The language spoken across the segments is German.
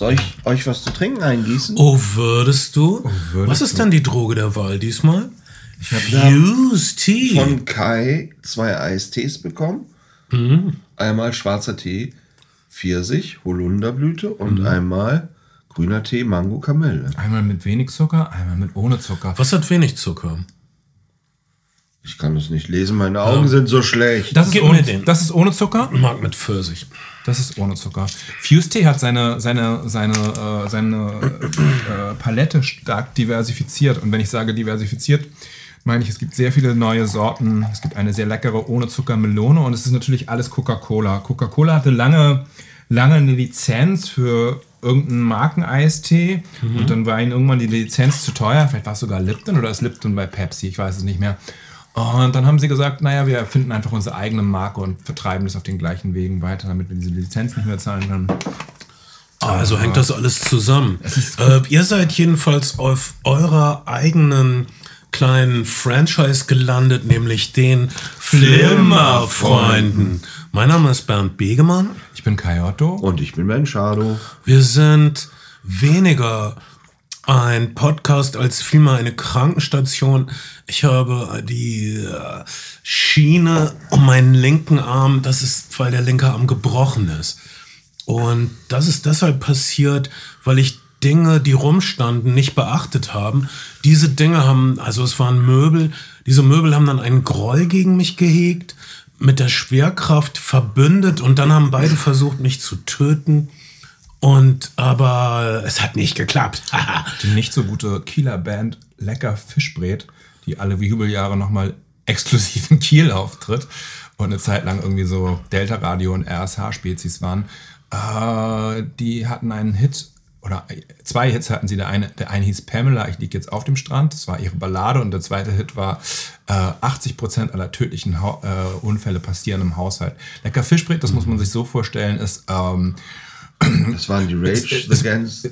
Soll ich euch was zu trinken eingießen? Oh, würdest du? würdest was ist du? dann die Droge der Wahl diesmal? Ich habe Fuse Tea. von Kai zwei Eistees bekommen. Mhm. Einmal schwarzer Tee, Pfirsich, Holunderblüte Mhm. und einmal grüner Tee, Mango, Kamille. Einmal mit wenig Zucker, einmal mit ohne Zucker. was hat wenig Zucker? Ich kann das nicht lesen, meine Augen sind so schlecht. Das ist, ohne, den. das ist ohne Zucker? Mag mit Pfirsich. Das ist ohne Zucker. Fuse Tea hat seine, seine, seine, äh, seine äh, Palette stark diversifiziert. Und wenn ich sage diversifiziert, meine ich, es gibt sehr viele neue Sorten. Es gibt eine sehr leckere ohne Zucker Melone und es ist natürlich alles Coca-Cola. Coca-Cola hatte lange, lange eine Lizenz für irgendeinen Markeneistee und dann war ihnen irgendwann die Lizenz zu teuer. Vielleicht war es sogar Lipton oder ist Lipton bei Pepsi, ich weiß es nicht mehr. Und dann haben sie gesagt, naja, wir erfinden einfach unsere eigene Marke und vertreiben das auf den gleichen Wegen weiter, damit wir diese Lizenz nicht mehr zahlen können. Also hängt das alles zusammen. Äh, ihr seid jedenfalls auf eurer eigenen kleinen Franchise gelandet, nämlich den Flimmerfreunden. Mein Name ist Bernd Begemann. Ich bin Kai Otto. Und ich bin Ben Schado. Wir sind weniger ein Podcast als vielmehr eine Krankenstation. Ich habe die äh, Schiene um meinen linken Arm, das ist, weil der linke Arm gebrochen ist. Und das ist deshalb passiert, weil ich Dinge, die rumstanden, nicht beachtet haben. Diese Dinge haben, also es waren Möbel, diese Möbel haben dann einen Groll gegen mich gehegt, mit der Schwerkraft verbündet und dann haben beide versucht, mich zu töten. Und aber es hat nicht geklappt. Die nicht so gute Kieler Band Lecker Fischbrät, die alle Jubeljahre nochmal exklusiv in Kiel auftritt und eine Zeit lang irgendwie so Delta Radio und RSH-Spezies waren. Äh, die hatten einen Hit, oder zwei Hits hatten sie. Der eine, der eine hieß Pamela, ich liege jetzt auf dem Strand. Das war ihre Ballade. Und der zweite Hit war äh, 80% aller tödlichen ha äh, Unfälle passieren im Haushalt. Lecker Fischbrät, das muss man sich so vorstellen, ist... Ähm, Das waren die Rage Against the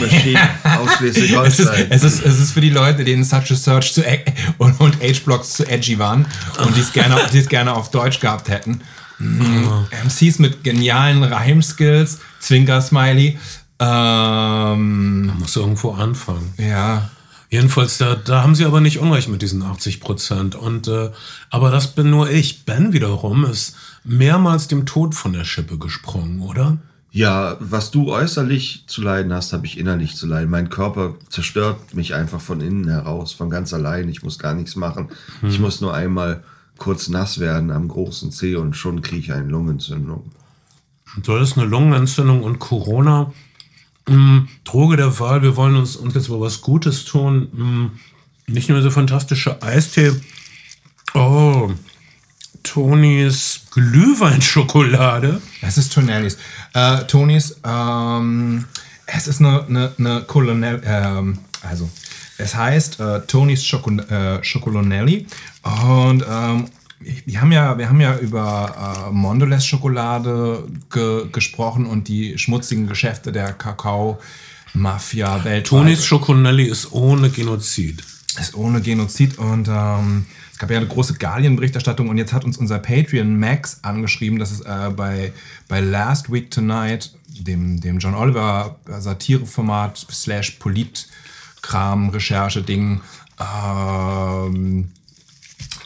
Machine aus es, ist, Schleswig-Holstein. es, ist, es ist für die Leute, denen Such a Search zu, e- und, und H-Blocks zu edgy waren und die es gerne, die es gerne auf Deutsch gehabt hätten. Mhm. MCs mit genialen Reimskills, Zwinker-Smiley. Ähm, Man muss irgendwo anfangen. ja, Jedenfalls, da, da haben sie aber nicht unrecht mit diesen 80 Prozent. Und äh, aber das bin nur ich. Ben wiederum ist mehrmals dem Tod von der Schippe gesprungen, oder? Ja, was du äußerlich zu leiden hast, habe ich innerlich zu leiden. Mein Körper zerstört mich einfach von innen heraus, von ganz allein. Ich muss gar nichts machen. Ich muss nur einmal kurz nass werden am großen Zeh und schon kriege ich eine Lungenentzündung. Du hattest eine Lungenentzündung und Corona. Mm, Droge der Wahl, wir wollen uns, uns jetzt mal was Gutes tun. Mm, nicht nur so fantastische Eistee. Oh, Tonys Glühweinschokolade. es ist Tonellis. Äh, Tonys, ähm, es ist eine, eine, eine Colonel, ähm, also es heißt äh, Tonys Schoko, äh, Schocolonelli und ähm, wir haben ja, wir haben ja über äh, Mondelez Schokolade ge gesprochen und die schmutzigen Geschäfte der Kakao-Mafia weltweit. Tonys Schokonelli ist ohne Genozid. ist ohne Genozid und ähm, gab ja eine große Guardian-Berichterstattung und jetzt hat uns unser Patreon Max angeschrieben, dass es äh, bei, bei Last Week Tonight, dem, dem John Oliver Satireformat slash Politkram, Recherche-Ding, ähm,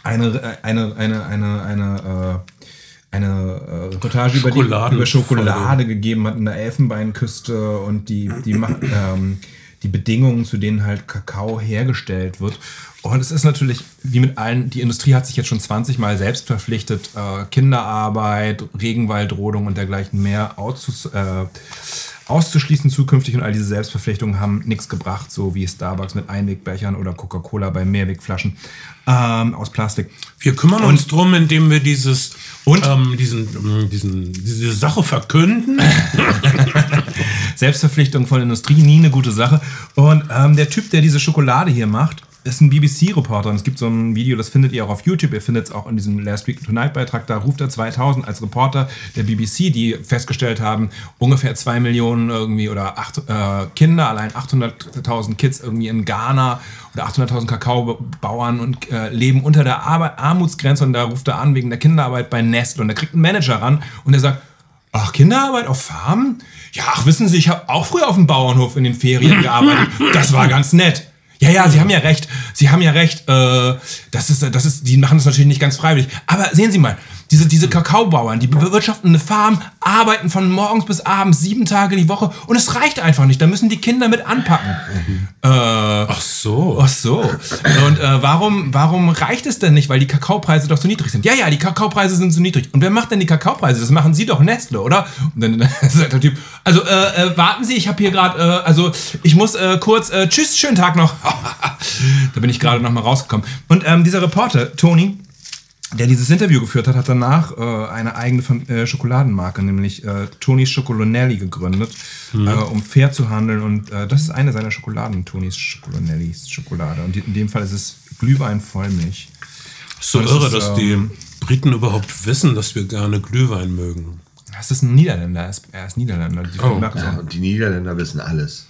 eine, eine, eine, eine, eine, äh, eine äh, Reportage über, die, über Schokolade gegeben hat in der Elfenbeinküste und die, die, ähm, die Bedingungen, zu denen halt Kakao hergestellt wird. Und es ist natürlich, wie mit allen, die Industrie hat sich jetzt schon 20 Mal selbst verpflichtet, äh, Kinderarbeit, Regenwaldrodung und dergleichen mehr auszus, äh, auszuschließen zukünftig. Und all diese Selbstverpflichtungen haben nichts gebracht, so wie Starbucks mit Einwegbechern oder Coca-Cola bei Mehrwegflaschen ähm, aus Plastik. Wir kümmern uns drum, indem wir dieses Und? ähm, diesen, ähm, diesen, diese Sache verkünden. Selbstverpflichtung von Industrie, nie eine gute Sache. Und ähm, der Typ, der diese Schokolade hier macht, ist ein BBC-Reporter. Und es gibt so ein Video, das findet ihr auch auf YouTube. Ihr findet es auch in diesem Last Week Tonight-Beitrag. Da ruft er 2000 als Reporter der BBC, die festgestellt haben, ungefähr zwei Millionen irgendwie oder acht, äh, Kinder, allein 800.000 Kids irgendwie in Ghana oder 800.000 Kakaobauern und äh, leben unter der Arbe Armutsgrenze. Und da ruft er an wegen der Kinderarbeit bei Nestle. Und da kriegt ein Manager ran und der sagt, Ach, Kinderarbeit auf Farmen? Ja, ach, wissen Sie, ich habe auch früher auf dem Bauernhof in den Ferien gearbeitet. Das war ganz nett. Ja, ja, Sie haben ja recht. Sie haben ja recht. Äh, das ist, das ist, die machen das natürlich nicht ganz freiwillig. Aber sehen Sie mal, diese, diese Kakaobauern, die bewirtschaften eine Farm, arbeiten von morgens bis abends sieben Tage die Woche und es reicht einfach nicht. Da müssen die Kinder mit anpacken. Äh, Ach so. Ach so. Und äh, warum, warum reicht es denn nicht? Weil die Kakaopreise doch zu niedrig sind. Ja, ja, die Kakaopreise sind zu niedrig. Und wer macht denn die Kakaopreise? Das machen Sie doch Nestle, oder? Und dann sagt der Typ, also äh, äh, warten Sie, ich habe hier gerade, äh, also ich muss äh, kurz, äh, tschüss, schönen Tag noch. da bin ich gerade noch mal rausgekommen. Und ähm, dieser Reporter, Tony, der dieses Interview geführt hat, hat danach äh, eine eigene Fam- äh, Schokoladenmarke, nämlich äh, Tonys Chocolonelli gegründet, äh, um fair zu handeln. Und äh, das ist eine seiner Schokoladen, Tonys Chocolonellis Schokolade. Und in dem Fall ist es Glühwein Vollmilch. Ist so Das irre, ist, dass ähm, die Briten überhaupt wissen, dass wir gerne Glühwein mögen. Das ist ein Niederländer, er ist, er ist Niederländer. Die Oh, Ja, und die Niederländer wissen alles.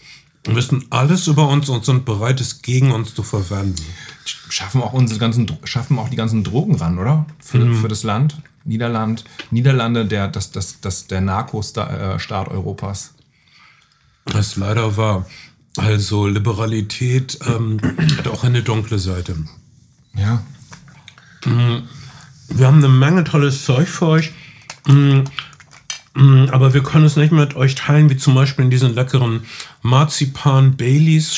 Wissen alles über uns und sind bereit, es gegen uns zu verwenden. Schaffen auch unsere ganzen, schaffen auch die ganzen Drogen ran, oder? Für, für das Land. Niederland, Niederlande, der, das, das, das, der Narco-Staat Europas. Das ist leider wahr. Also Liberalität ähm, hat auch eine dunkle Seite. Ja. Wir haben eine Menge tolles Zeug für euch. Mm, mm, Aber wir können es nicht mit euch teilen, wie zum Beispiel in diesen leckeren Marzipan Baileys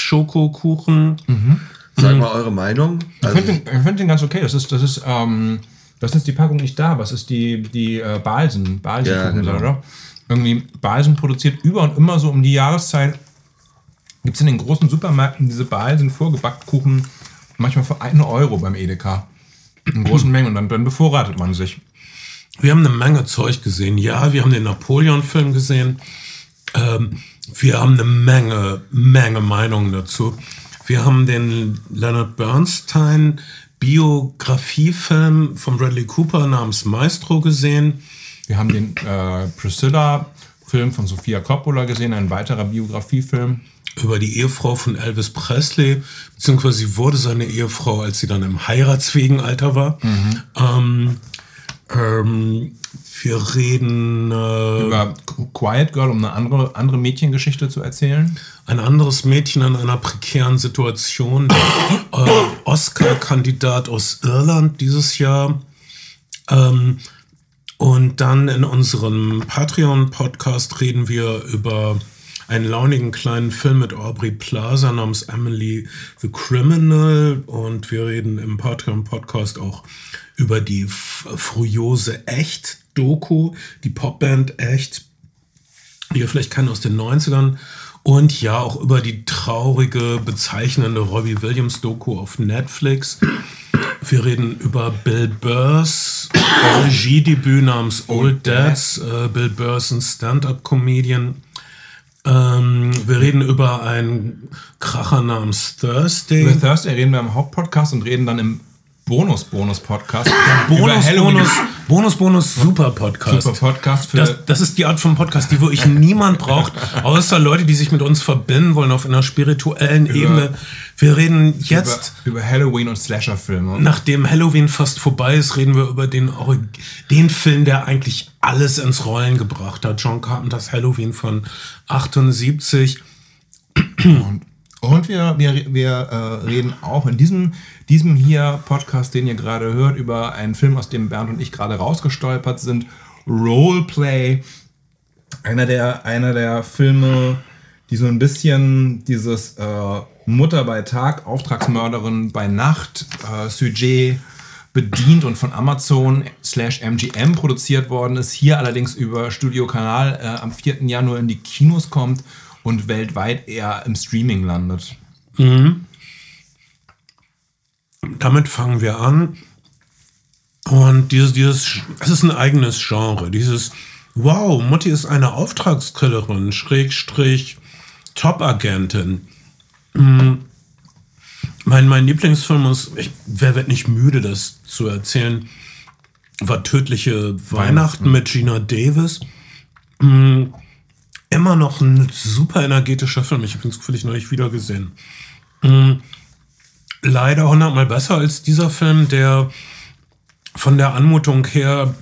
Sag mal eure Meinung. Ich Also, finde den, ich find den ganz okay. Das ist, das ist, ähm, das ist die Packung nicht da, es ist die, die äh, Balsen, Balsenkuchen, Ja, genau. oder? Irgendwie Balsen produziert über und immer so um die Jahreszeit. Gibt es in den großen Supermärkten diese Balsen Vorgebackkuchen manchmal für 1 Euro beim Edeka. In großen Mengen und dann, dann bevorratet man sich. Wir haben eine Menge Zeug gesehen. Ja, wir haben den Napoleon-Film gesehen. Ähm, wir haben eine Menge, Menge Meinungen dazu. Wir haben den Leonard Bernstein Biografiefilm von Bradley Cooper namens Maestro gesehen. Wir haben den äh, Priscilla-Film von Sofia Coppola gesehen, ein weiterer Biografiefilm. über die Ehefrau von Elvis Presley, beziehungsweise sie wurde seine Ehefrau, als sie dann im heiratsfähigen Alter war. Ähm, ähm, wir reden äh, Über Qu- Quiet Girl, um eine andere, andere Mädchengeschichte zu erzählen. ein anderes Mädchen in einer prekären Situation, äh, Oscar-Kandidat aus Irland dieses Jahr. Ähm, und dann in unserem Patreon-Podcast reden wir über einen launigen kleinen Film mit Aubrey Plaza namens Emily the Criminal. Und wir reden im Patreon-Podcast auch über die F- Furiose Echt-Doku, die Popband Echt, die ihr vielleicht kennt aus den 90ern. Und ja, auch über die traurige, bezeichnende Robbie Williams Doku auf Netflix. Wir reden über Bill Burrs Regiedebüt namens Old Dads. Äh, Bill Burr ist ein Stand-up-Comedian. Ähm, wir reden über einen Kracher namens Thursday. Über Thursday reden wir im Hauptpodcast und reden dann im Bonus-Bonus-Podcast. Bonus, über Halloween. Bonus, Bonus, Bonus, super Podcast. Super Podcast für Das, das ist die Art von Podcast, die wirklich niemand braucht, außer Leute, die sich mit uns verbinden wollen auf einer spirituellen Ebene. Wir reden jetzt, über, über Halloween und Slasher-Filme. nachdem Halloween fast vorbei ist, reden wir über den, den Film, der eigentlich alles ins Rollen gebracht hat. John Carpenters Halloween von 78. Und wir, wir, wir äh, reden auch in diesem, diesem hier Podcast, den ihr gerade hört, über einen Film, aus dem Bernd und ich gerade rausgestolpert sind. Roleplay. Einer der, einer der Filme, die so ein bisschen dieses äh, Mutter bei Tag, Auftragsmörderin bei Nacht äh, Sujet bedient und von Amazon slash MGM produziert worden ist. Hier allerdings über Studio Kanal äh, am 4. Januar in die Kinos kommt und weltweit eher im Streaming landet. Damit fangen wir an. Und dieses, dieses, es ist ein eigenes Genre. Dieses, wow, Mutti ist eine Auftragskillerin, Schrägstrich, Top-Agentin. Mm. Mein, mein Lieblingsfilm ist, ich, wer wird nicht müde, das zu erzählen, war Tödliche Weihnachten mit Gina Davis. Mm. Immer noch ein super energetischer Film. Ich habe ihn zufällig neulich wieder gesehen leider hundertmal besser als dieser Film, der von der Anmutung her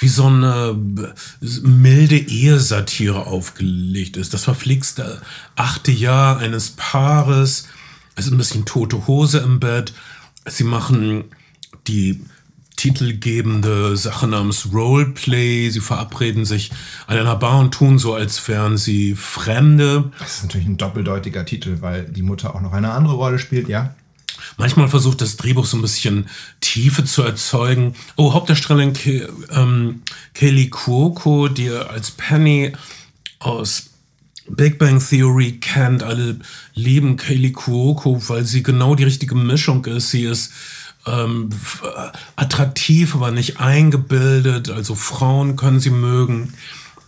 wie so eine milde Ehesatire aufgelegt ist. Das verflixte achte Jahr eines Paares. Es ist ein bisschen tote Hose im Bett. Sie machen die titelgebende Sache namens Roleplay. Sie verabreden sich an einer Bar und tun so, als wären sie Fremde. Das ist natürlich ein doppeldeutiger Titel, weil die Mutter auch noch eine andere Rolle spielt, ja. Manchmal versucht das Drehbuch so ein bisschen Tiefe zu erzeugen. Oh, Hauptdarstellerin Ke ähm, Kaylee Cuoco, die ihr als Penny aus Big Bang Theory kennt. Alle lieben Kaylee Cuoco, weil sie genau die richtige Mischung ist. Sie ist ähm, attraktiv, aber nicht eingebildet. Also Frauen können sie mögen.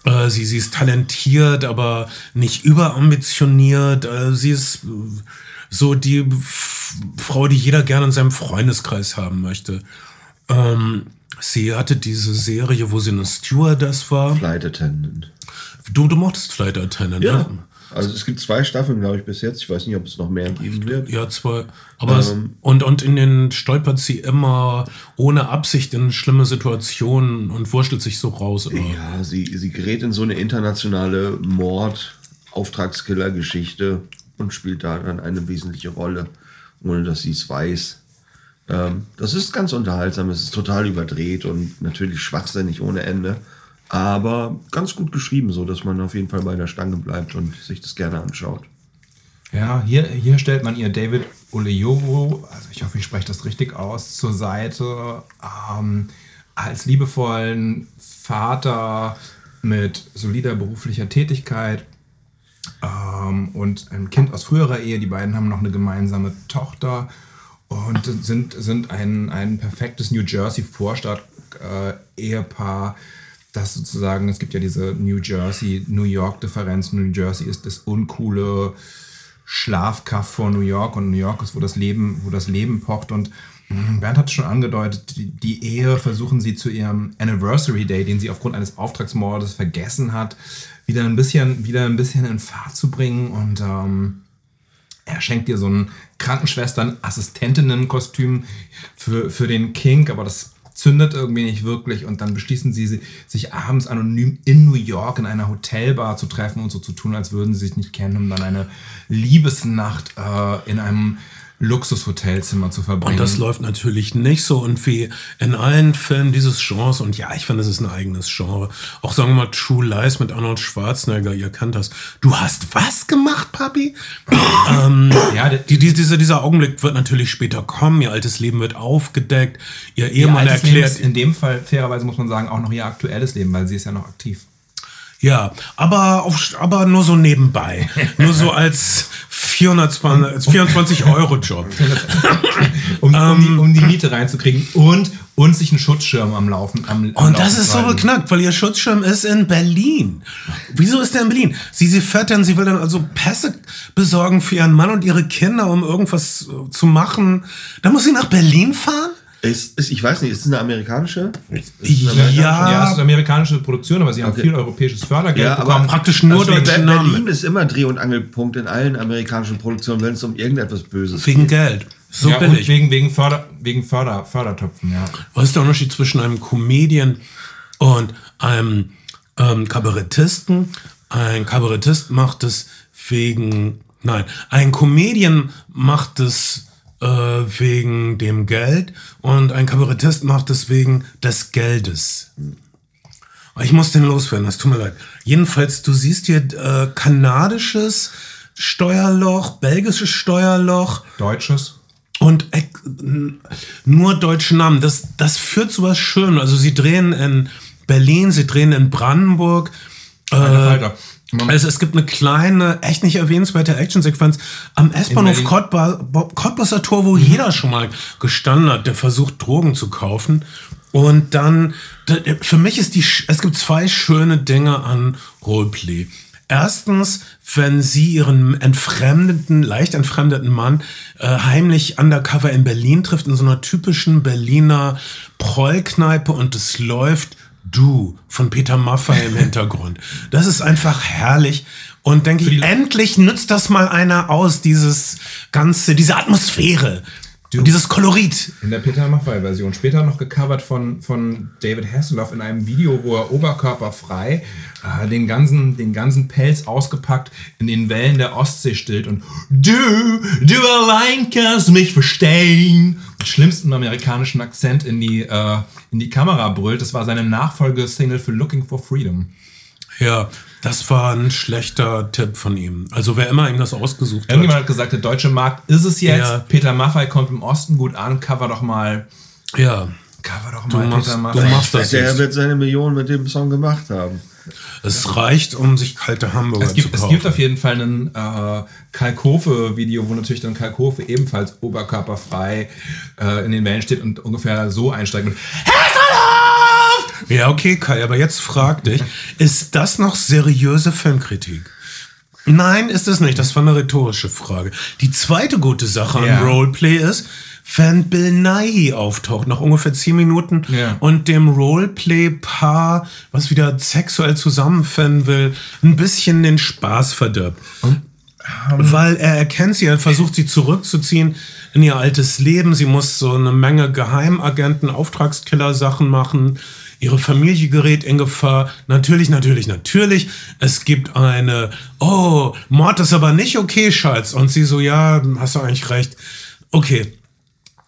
Äh, sie, sie ist talentiert, aber nicht überambitioniert. Äh, sie ist so die Frau, die jeder gerne in seinem Freundeskreis haben möchte. Ähm, sie hatte diese Serie, wo sie eine Stewardess war. Flight Attendant. Du, du mochtest Flight Attendant, Ja. ne? Also es gibt zwei Staffeln, glaube ich, bis jetzt. Ich weiß nicht, ob es noch mehr geben wird. Ja, zwei. Aber Ähm. und, und in den stolpert sie immer ohne Absicht in schlimme Situationen und wurschtelt sich so raus. Immer. Ja, sie, sie gerät in so eine internationale Mord-Auftragskiller-Geschichte und spielt da dann eine wesentliche Rolle, ohne dass sie es weiß. Ähm, das ist ganz unterhaltsam, es ist total überdreht und natürlich schwachsinnig ohne Ende, aber ganz gut geschrieben, so dass man auf jeden Fall bei der Stange bleibt und sich das gerne anschaut. Ja, hier, hier stellt man ihr David Oleovo, also ich hoffe, ich spreche das richtig aus, zur Seite ähm, als liebevollen Vater mit solider beruflicher Tätigkeit ähm, und ein Kind aus früherer Ehe. Die beiden haben noch eine gemeinsame Tochter und sind, sind ein, ein perfektes New Jersey Vorstadt-Ehepaar. Das sozusagen, es gibt ja diese New Jersey, New York-Differenz. New Jersey ist das uncoole Schlafkaff vor New York und New York ist, wo das Leben, wo das Leben pocht. Und mh, Bernd hat es schon angedeutet, die, die Ehe versuchen sie zu ihrem Anniversary Day, den sie aufgrund eines Auftragsmordes vergessen hat, wieder ein bisschen, wieder ein bisschen in Fahrt zu bringen. Und ähm, er schenkt ihr so ein Krankenschwestern-Assistentinnen-Kostüm für, für den Kink, aber das zündet irgendwie nicht wirklich und dann beschließen sie, si- sich abends anonym in New York in einer Hotelbar zu treffen und so zu tun, als würden sie sich nicht kennen, um dann eine Liebesnacht äh, in einem Luxushotelzimmer zu verbringen. Und das läuft natürlich nicht so und wie in allen Filmen dieses Genres, und ja, ich finde, es ist ein eigenes Genre. Auch sagen wir mal True Lies mit Arnold Schwarzenegger, ihr kennt das. Du hast was gemacht, Papi? ähm, ja, die, die, dieser, dieser Augenblick wird natürlich später kommen, ihr altes Leben wird aufgedeckt, ihr ihr Ehemann Leben erklärt. in dem Fall, fairerweise muss man sagen, auch noch ihr aktuelles Leben, weil sie ist ja noch aktiv. Ja, aber, auf, aber nur so nebenbei. nur so als 420, als 24 Euro Job. Um, um, die, um die Miete reinzukriegen und, und sich einen Schutzschirm am Laufen am, am Und das Laufen ist so beknackt, weil ihr Schutzschirm ist in Berlin. Wieso ist der in Berlin? Sie, sie fährt dann, sie will dann also Pässe besorgen für ihren Mann und ihre Kinder, um irgendwas äh, zu machen. Da muss sie nach Berlin fahren? Ist, ist, ich weiß nicht, ist es eine amerikanische? Ist es eine Ja. amerikanische? Ja, es ist eine amerikanische Produktion, aber sie haben Okay. viel europäisches Fördergeld Ja, aber bekommen. Praktisch nur Also deutsche Be- Namen. Berlin ist immer Dreh- und Angelpunkt in allen amerikanischen Produktionen, wenn es um irgendetwas Böses Wegen Geld. So ja, und billig. wegen, wegen, Förder, wegen Förder, Fördertöpfen, ja. Was ist der Unterschied zwischen einem Comedian und einem ähm, Kabarettisten? Ein Kabarettist macht es wegen, nein, ein Comedian macht es äh, wegen dem Geld und ein Kabarettist macht es wegen des Geldes. Ich muss den loswerden, das tut mir leid. Jedenfalls, du siehst hier äh, kanadisches Steuerloch, belgisches Steuerloch, Deutsches. und äh, nur deutsche Namen. Das, das führt zu was Schönem. Also sie drehen in Berlin, sie drehen in Brandenburg. Alter Äh, also es gibt eine kleine, echt nicht erwähnenswerte Actionsequenz am S-Bahnhof Berlin. Cottbus- Bo- Cottbuser Tor, wo jeder schon mal gestanden hat, der versucht Drogen zu kaufen. Und dann, d- für mich ist die, es gibt zwei schöne Dinge an Roleplay. Erstens, wenn sie ihren entfremdeten, leicht entfremdeten Mann äh, heimlich undercover in Berlin trifft, in so einer typischen Berliner Prollkneipe und es läuft Du von Peter Maffay im Hintergrund. Das ist einfach herrlich. Und denke ich, endlich nützt das mal einer aus, dieses ganze, diese Atmosphäre. Und dieses Kolorit. In der Peter Maffay-Version. Später noch gecovert von, von David Hasselhoff in einem Video, wo er oberkörperfrei äh, den, ganzen, den ganzen Pelz ausgepackt in den Wellen der Ostsee stillt und Du, du allein kannst mich verstehen. Mit schlimmsten amerikanischen Akzent in die, äh, in die Kamera brüllt. Das war seine Nachfolgesingle für Looking for Freedom. Ja, das war ein schlechter Tipp von ihm. Also wer immer ihm das ausgesucht hat. Irgendjemand hat gesagt, der deutsche Markt ist es jetzt. Ja. Peter Maffay kommt im Osten gut an. Cover doch mal, Ja, cover doch du mal machst, Peter du Maffay. machst das Der jetzt. wird seine Millionen mit dem Song gemacht haben. Es reicht, um sich kalte Hamburger Es gibt, zu es kaufen. gibt auf jeden Fall ein äh, Kalkofe-Video, wo natürlich dann Kalkofe ebenfalls oberkörperfrei äh, in den Wellen steht und ungefähr so einsteigt. Und Ja, okay, Kai, aber jetzt frag dich, ist das noch seriöse Filmkritik? Nein, ist es nicht. Das war eine rhetorische Frage. Die zweite gute Sache Ja. am Roleplay ist, wenn Bill Nighy auftaucht, nach ungefähr 10 Minuten, Ja. und dem Roleplay-Paar, was wieder sexuell zusammenfinden will, ein bisschen den Spaß verdirbt. Weil er erkennt sie, er versucht sie zurückzuziehen in ihr altes Leben. Sie muss so eine Menge Geheimagenten, Auftragskiller-Sachen machen. Ihre Familie gerät in Gefahr. Natürlich, natürlich, natürlich. Es gibt eine, oh, Mord ist aber nicht okay, Schatz. Und sie so, ja, hast du eigentlich recht. Okay,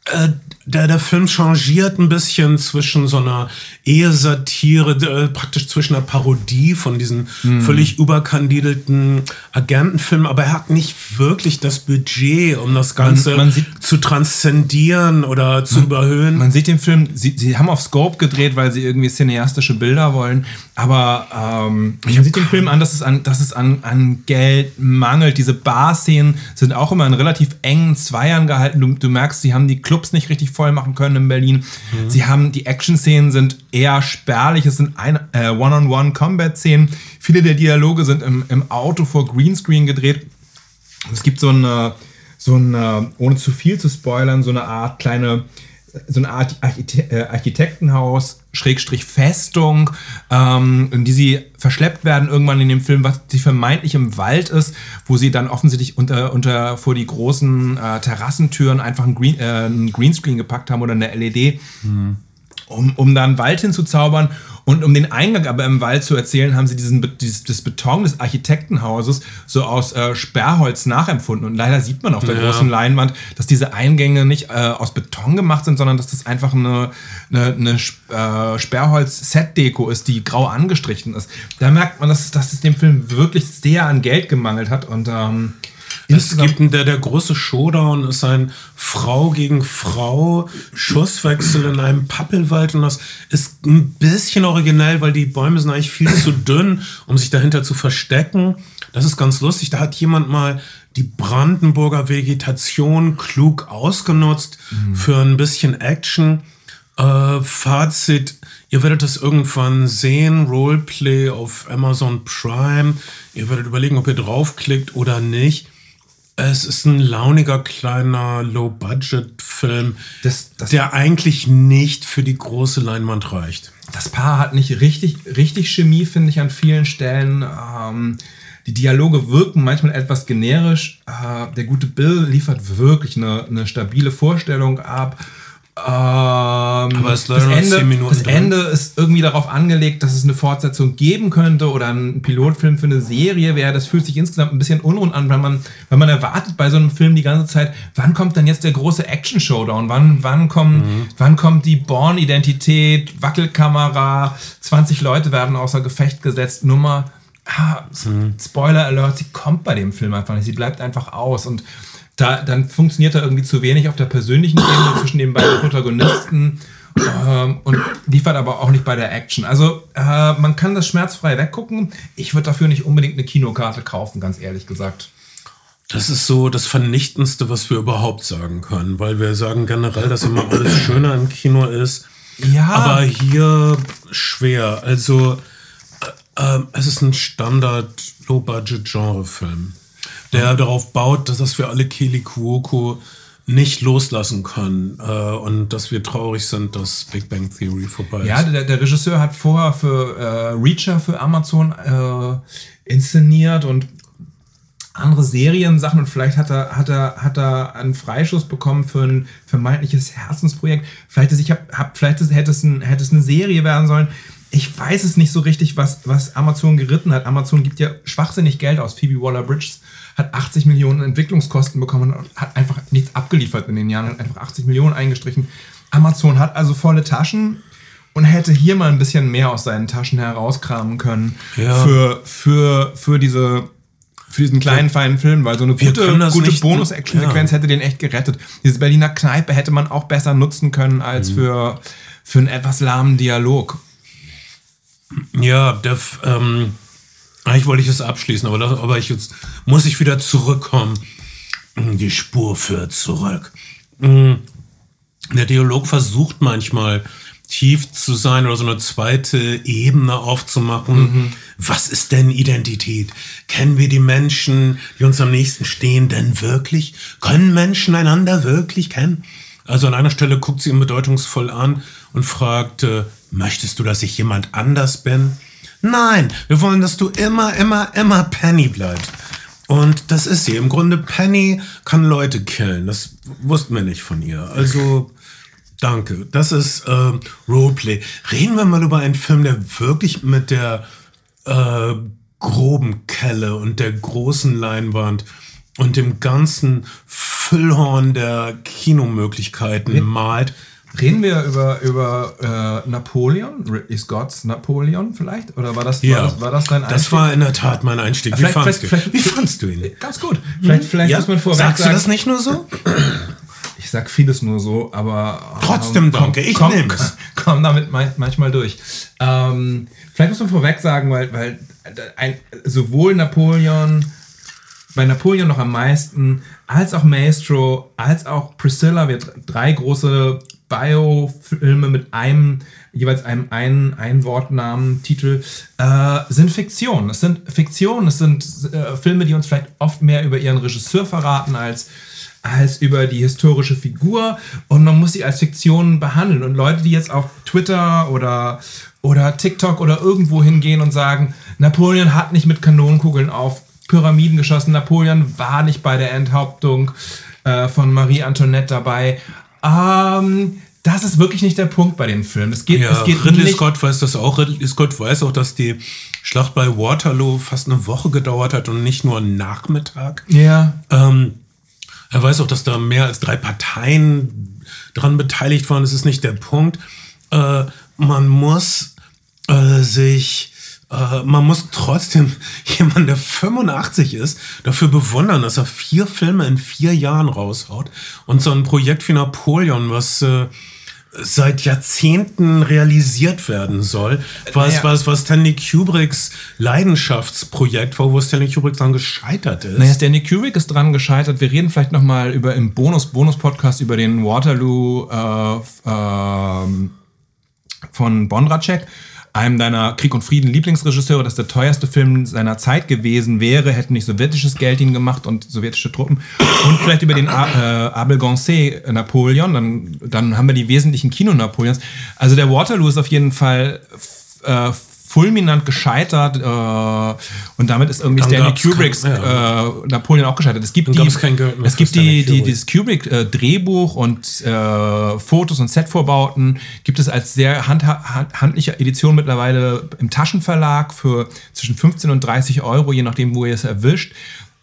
äh, der, der Film changiert ein bisschen zwischen so einer Ehesatire, äh, praktisch zwischen einer Parodie von diesen völlig überkandidelten Agentenfilmen, aber er hat nicht wirklich das Budget, um das Ganze man sieht- zu transzendieren oder zu überhöhen. Man sieht den Film, sie, sie haben auf Scope gedreht, weil sie irgendwie cineastische Bilder wollen, aber ähm, man sieht den Film an, dass es an, dass es an, an Geld mangelt. Diese Bar-Szenen sind auch immer in relativ engen Zweiern gehalten. Du, du merkst, sie haben die Clubs nicht richtig voll machen können in Berlin. Sie haben, die Action-Szenen sind eher spärlich. Es sind äh, One-on-One-Combat-Szenen. Viele der Dialoge sind im, im Auto vor Greenscreen gedreht. Es gibt so eine, so eine, ohne zu viel zu spoilern, so eine Art kleine, so eine Art Archite äh, Architektenhaus, Schrägstrich Festung, ähm, in die sie verschleppt werden irgendwann in dem Film, was sie vermeintlich im Wald ist, wo sie dann offensichtlich unter, unter vor die großen äh, Terrassentüren einfach ein, Green, äh, ein Greenscreen gepackt haben oder eine LED um, um da einen Wald hinzuzaubern und um den Eingang aber im Wald zu erzählen, haben sie diesen, dieses, das Beton des Architektenhauses so aus äh, Sperrholz nachempfunden. Und leider sieht man auf der Ja. großen Leinwand, dass diese Eingänge nicht äh, aus Beton gemacht sind, sondern dass das einfach eine, eine, eine äh, Sperrholz-Set-Deko ist, die grau angestrichen ist. Da merkt man, dass, dass es dem Film wirklich sehr an Geld gemangelt hat. Und ähm, Es gibt ein, der, der große Showdown ist ein Frau gegen Frau Schusswechsel in einem Pappelwald und das ist ein bisschen originell, weil die Bäume sind eigentlich viel zu dünn, um sich dahinter zu verstecken. Das ist ganz lustig. Da hat jemand mal die Brandenburger Vegetation klug ausgenutzt für ein bisschen Action. Äh, Fazit, ihr werdet das irgendwann sehen, Roleplay auf Amazon Prime. Ihr werdet überlegen, ob ihr draufklickt oder nicht. Es ist ein launiger kleiner Low-Budget-Film, der eigentlich nicht für die große Leinwand reicht. das Paar hat nicht richtig, richtig Chemie, finde ich, an vielen Stellen. Ähm, die Dialoge wirken manchmal etwas generisch. Äh, der gute Bill liefert wirklich eine, eine stabile Vorstellung ab. Ähm, Aber es leider das, Ende, 10 Minuten das drin. Ende ist irgendwie darauf angelegt, dass es eine Fortsetzung geben könnte oder ein Pilotfilm für eine Serie wäre. Das fühlt sich insgesamt ein bisschen unrund an, weil man, weil man erwartet bei so einem Film die ganze Zeit, wann kommt denn jetzt der große Action-Showdown? Wann, wann, kommen, Mhm. wann kommt die Born-Identität, Wackelkamera, 20 Leute werden außer Gefecht gesetzt, Nummer. Ah, Mhm. Spoiler Alert, sie kommt bei dem Film einfach nicht. Sie bleibt einfach aus. Und da, dann funktioniert da irgendwie zu wenig auf der persönlichen Ebene zwischen den beiden Protagonisten ähm, und liefert aber auch nicht bei der Action. Also äh, man kann das schmerzfrei weggucken. Ich würde dafür nicht unbedingt eine Kinokarte kaufen, ganz ehrlich gesagt. Das ist so das Vernichtendste, was wir überhaupt sagen können, weil wir sagen generell, dass immer alles schöner im Kino ist. Ja. Aber hier schwer. Also, äh, äh, es ist ein Standard-Low-Budget-Genre-Film, der darauf baut, dass, dass wir alle Kili Kuoko nicht loslassen können äh, und dass wir traurig sind, dass Big Bang Theory vorbei Ja, ist. der, der Regisseur hat vorher für äh, Reacher für Amazon äh, inszeniert und andere Seriensachen und vielleicht hat er, hat er, hat er einen Freischuss bekommen für ein vermeintliches Herzensprojekt. Vielleicht, ist, ich hab, hab, vielleicht ist, hätte, es ein, hätte es eine Serie werden sollen. Ich weiß es nicht so richtig, was, was Amazon geritten hat. Amazon gibt ja schwachsinnig Geld aus. Phoebe Waller-Bridges hat 80 Millionen Entwicklungskosten bekommen und hat einfach nichts abgeliefert in den Jahren, hat einfach 80 Millionen eingestrichen. Amazon hat also volle Taschen und hätte hier mal ein bisschen mehr aus seinen Taschen herauskramen können Ja. für, für, für diese für diesen kleinen, feinen Film, weil so eine Wir gute, gute Bonus-Action-Sequenz ja. hätte den echt gerettet. Diese Berliner Kneipe hätte man auch besser nutzen können als Mhm. für, für einen etwas lahmen Dialog. Ja, der, ähm, eigentlich wollte ich es abschließen, aber, das, aber ich jetzt muss ich wieder zurückkommen. Die Spur führt zurück. Mm, Der Dialog versucht manchmal tief zu sein oder so eine zweite Ebene aufzumachen. Was ist denn Identität? Kennen wir die Menschen, die uns am nächsten stehen, denn wirklich? Können Menschen einander wirklich kennen? Also an einer Stelle guckt sie ihn bedeutungsvoll an und fragt, äh, möchtest du, dass ich jemand anders bin? Nein, wir wollen, dass du immer, immer, immer Penny bleibst. Und das ist sie. Im Grunde, Penny kann Leute killen. Das wussten wir nicht von ihr. Also, danke. Das ist äh, Roleplay. Reden wir mal über einen Film, der wirklich mit der äh, groben Kelle und der großen Leinwand und dem ganzen Füllhorn der Kinomöglichkeiten malt. Reden wir über, über äh, Napoleon, Ridley Scott's Napoleon vielleicht? Oder war das, Ja, war das, war das dein das Einstieg? war in der Tat mein Einstieg. Wie fandst, du? Wie fandst du ihn? Ganz gut. Vielleicht, vielleicht Ja? muss man vorweg Sagst du sagen, das nicht nur so? ich sag vieles nur so, aber Trotzdem danke, ich komm, nehm's. Komm damit manchmal durch. Ähm, vielleicht muss man vorweg sagen, weil, weil ein, sowohl Napoleon, bei Napoleon noch am meisten, als auch Maestro, als auch Priscilla, wir dr- drei große Biofilme mit einem, jeweils einem ein, ein Wortnamen, Titel, äh, sind Fiktion. Es sind Fiktionen, es sind äh, Filme, die uns vielleicht oft mehr über ihren Regisseur verraten als als über die historische Figur und man muss sie als Fiktion behandeln. Und Leute, die jetzt auf Twitter oder, oder TikTok oder irgendwo hingehen und sagen, Napoleon hat nicht mit Kanonenkugeln auf Pyramiden geschossen, Napoleon war nicht bei der Enthauptung äh, von Marie Antoinette dabei. Ähm, das ist wirklich nicht der Punkt bei den Filmen. Es geht, Ja, es geht Ridley nicht, Scott weiß das auch. Ridley Scott weiß auch, dass die Schlacht bei Waterloo fast eine Woche gedauert hat und nicht nur einen Nachmittag. Ja, Ähm, er weiß auch, dass da mehr als drei Parteien dran beteiligt waren. Das ist nicht der Punkt. Äh, man muss äh, sich, äh, man muss trotzdem jemanden, der 85 ist, dafür bewundern, dass er vier Filme in vier Jahren raushaut. Und so ein Projekt wie Napoleon, was äh, seit Jahrzehnten realisiert werden soll, was, Naja. was, was Stanley Kubricks Leidenschaftsprojekt war, wo Stanley Kubrick dann gescheitert ist. Naja, Stanley Kubrick ist dran gescheitert. Wir reden vielleicht noch mal über im Bonus Bonus Podcast über den Waterloo äh, ähm, von Bondracek, einem deiner Krieg und Frieden Lieblingsregisseure, das der teuerste Film seiner Zeit gewesen wäre, hätten nicht sowjetisches Geld ihn gemacht und sowjetische Truppen. Und vielleicht über den A- äh, Abel Gancé Napoleon, dann, dann haben wir die wesentlichen Kino-Napoleons. Also der Waterloo ist auf jeden Fall äh, fulminant gescheitert äh, und damit ist irgendwie Stanley gab's kein- Kubricks ja. äh, Napoleon auch gescheitert. Es gibt, Dann die, kein Geld mehr es gibt die, die, Kubrick. dieses Kubrick-Drehbuch und äh, Fotos und Setvorbauten gibt es als sehr hand, hand, handliche Edition mittlerweile im Taschenverlag für zwischen 15 und 30 Euro, je nachdem, wo ihr es erwischt.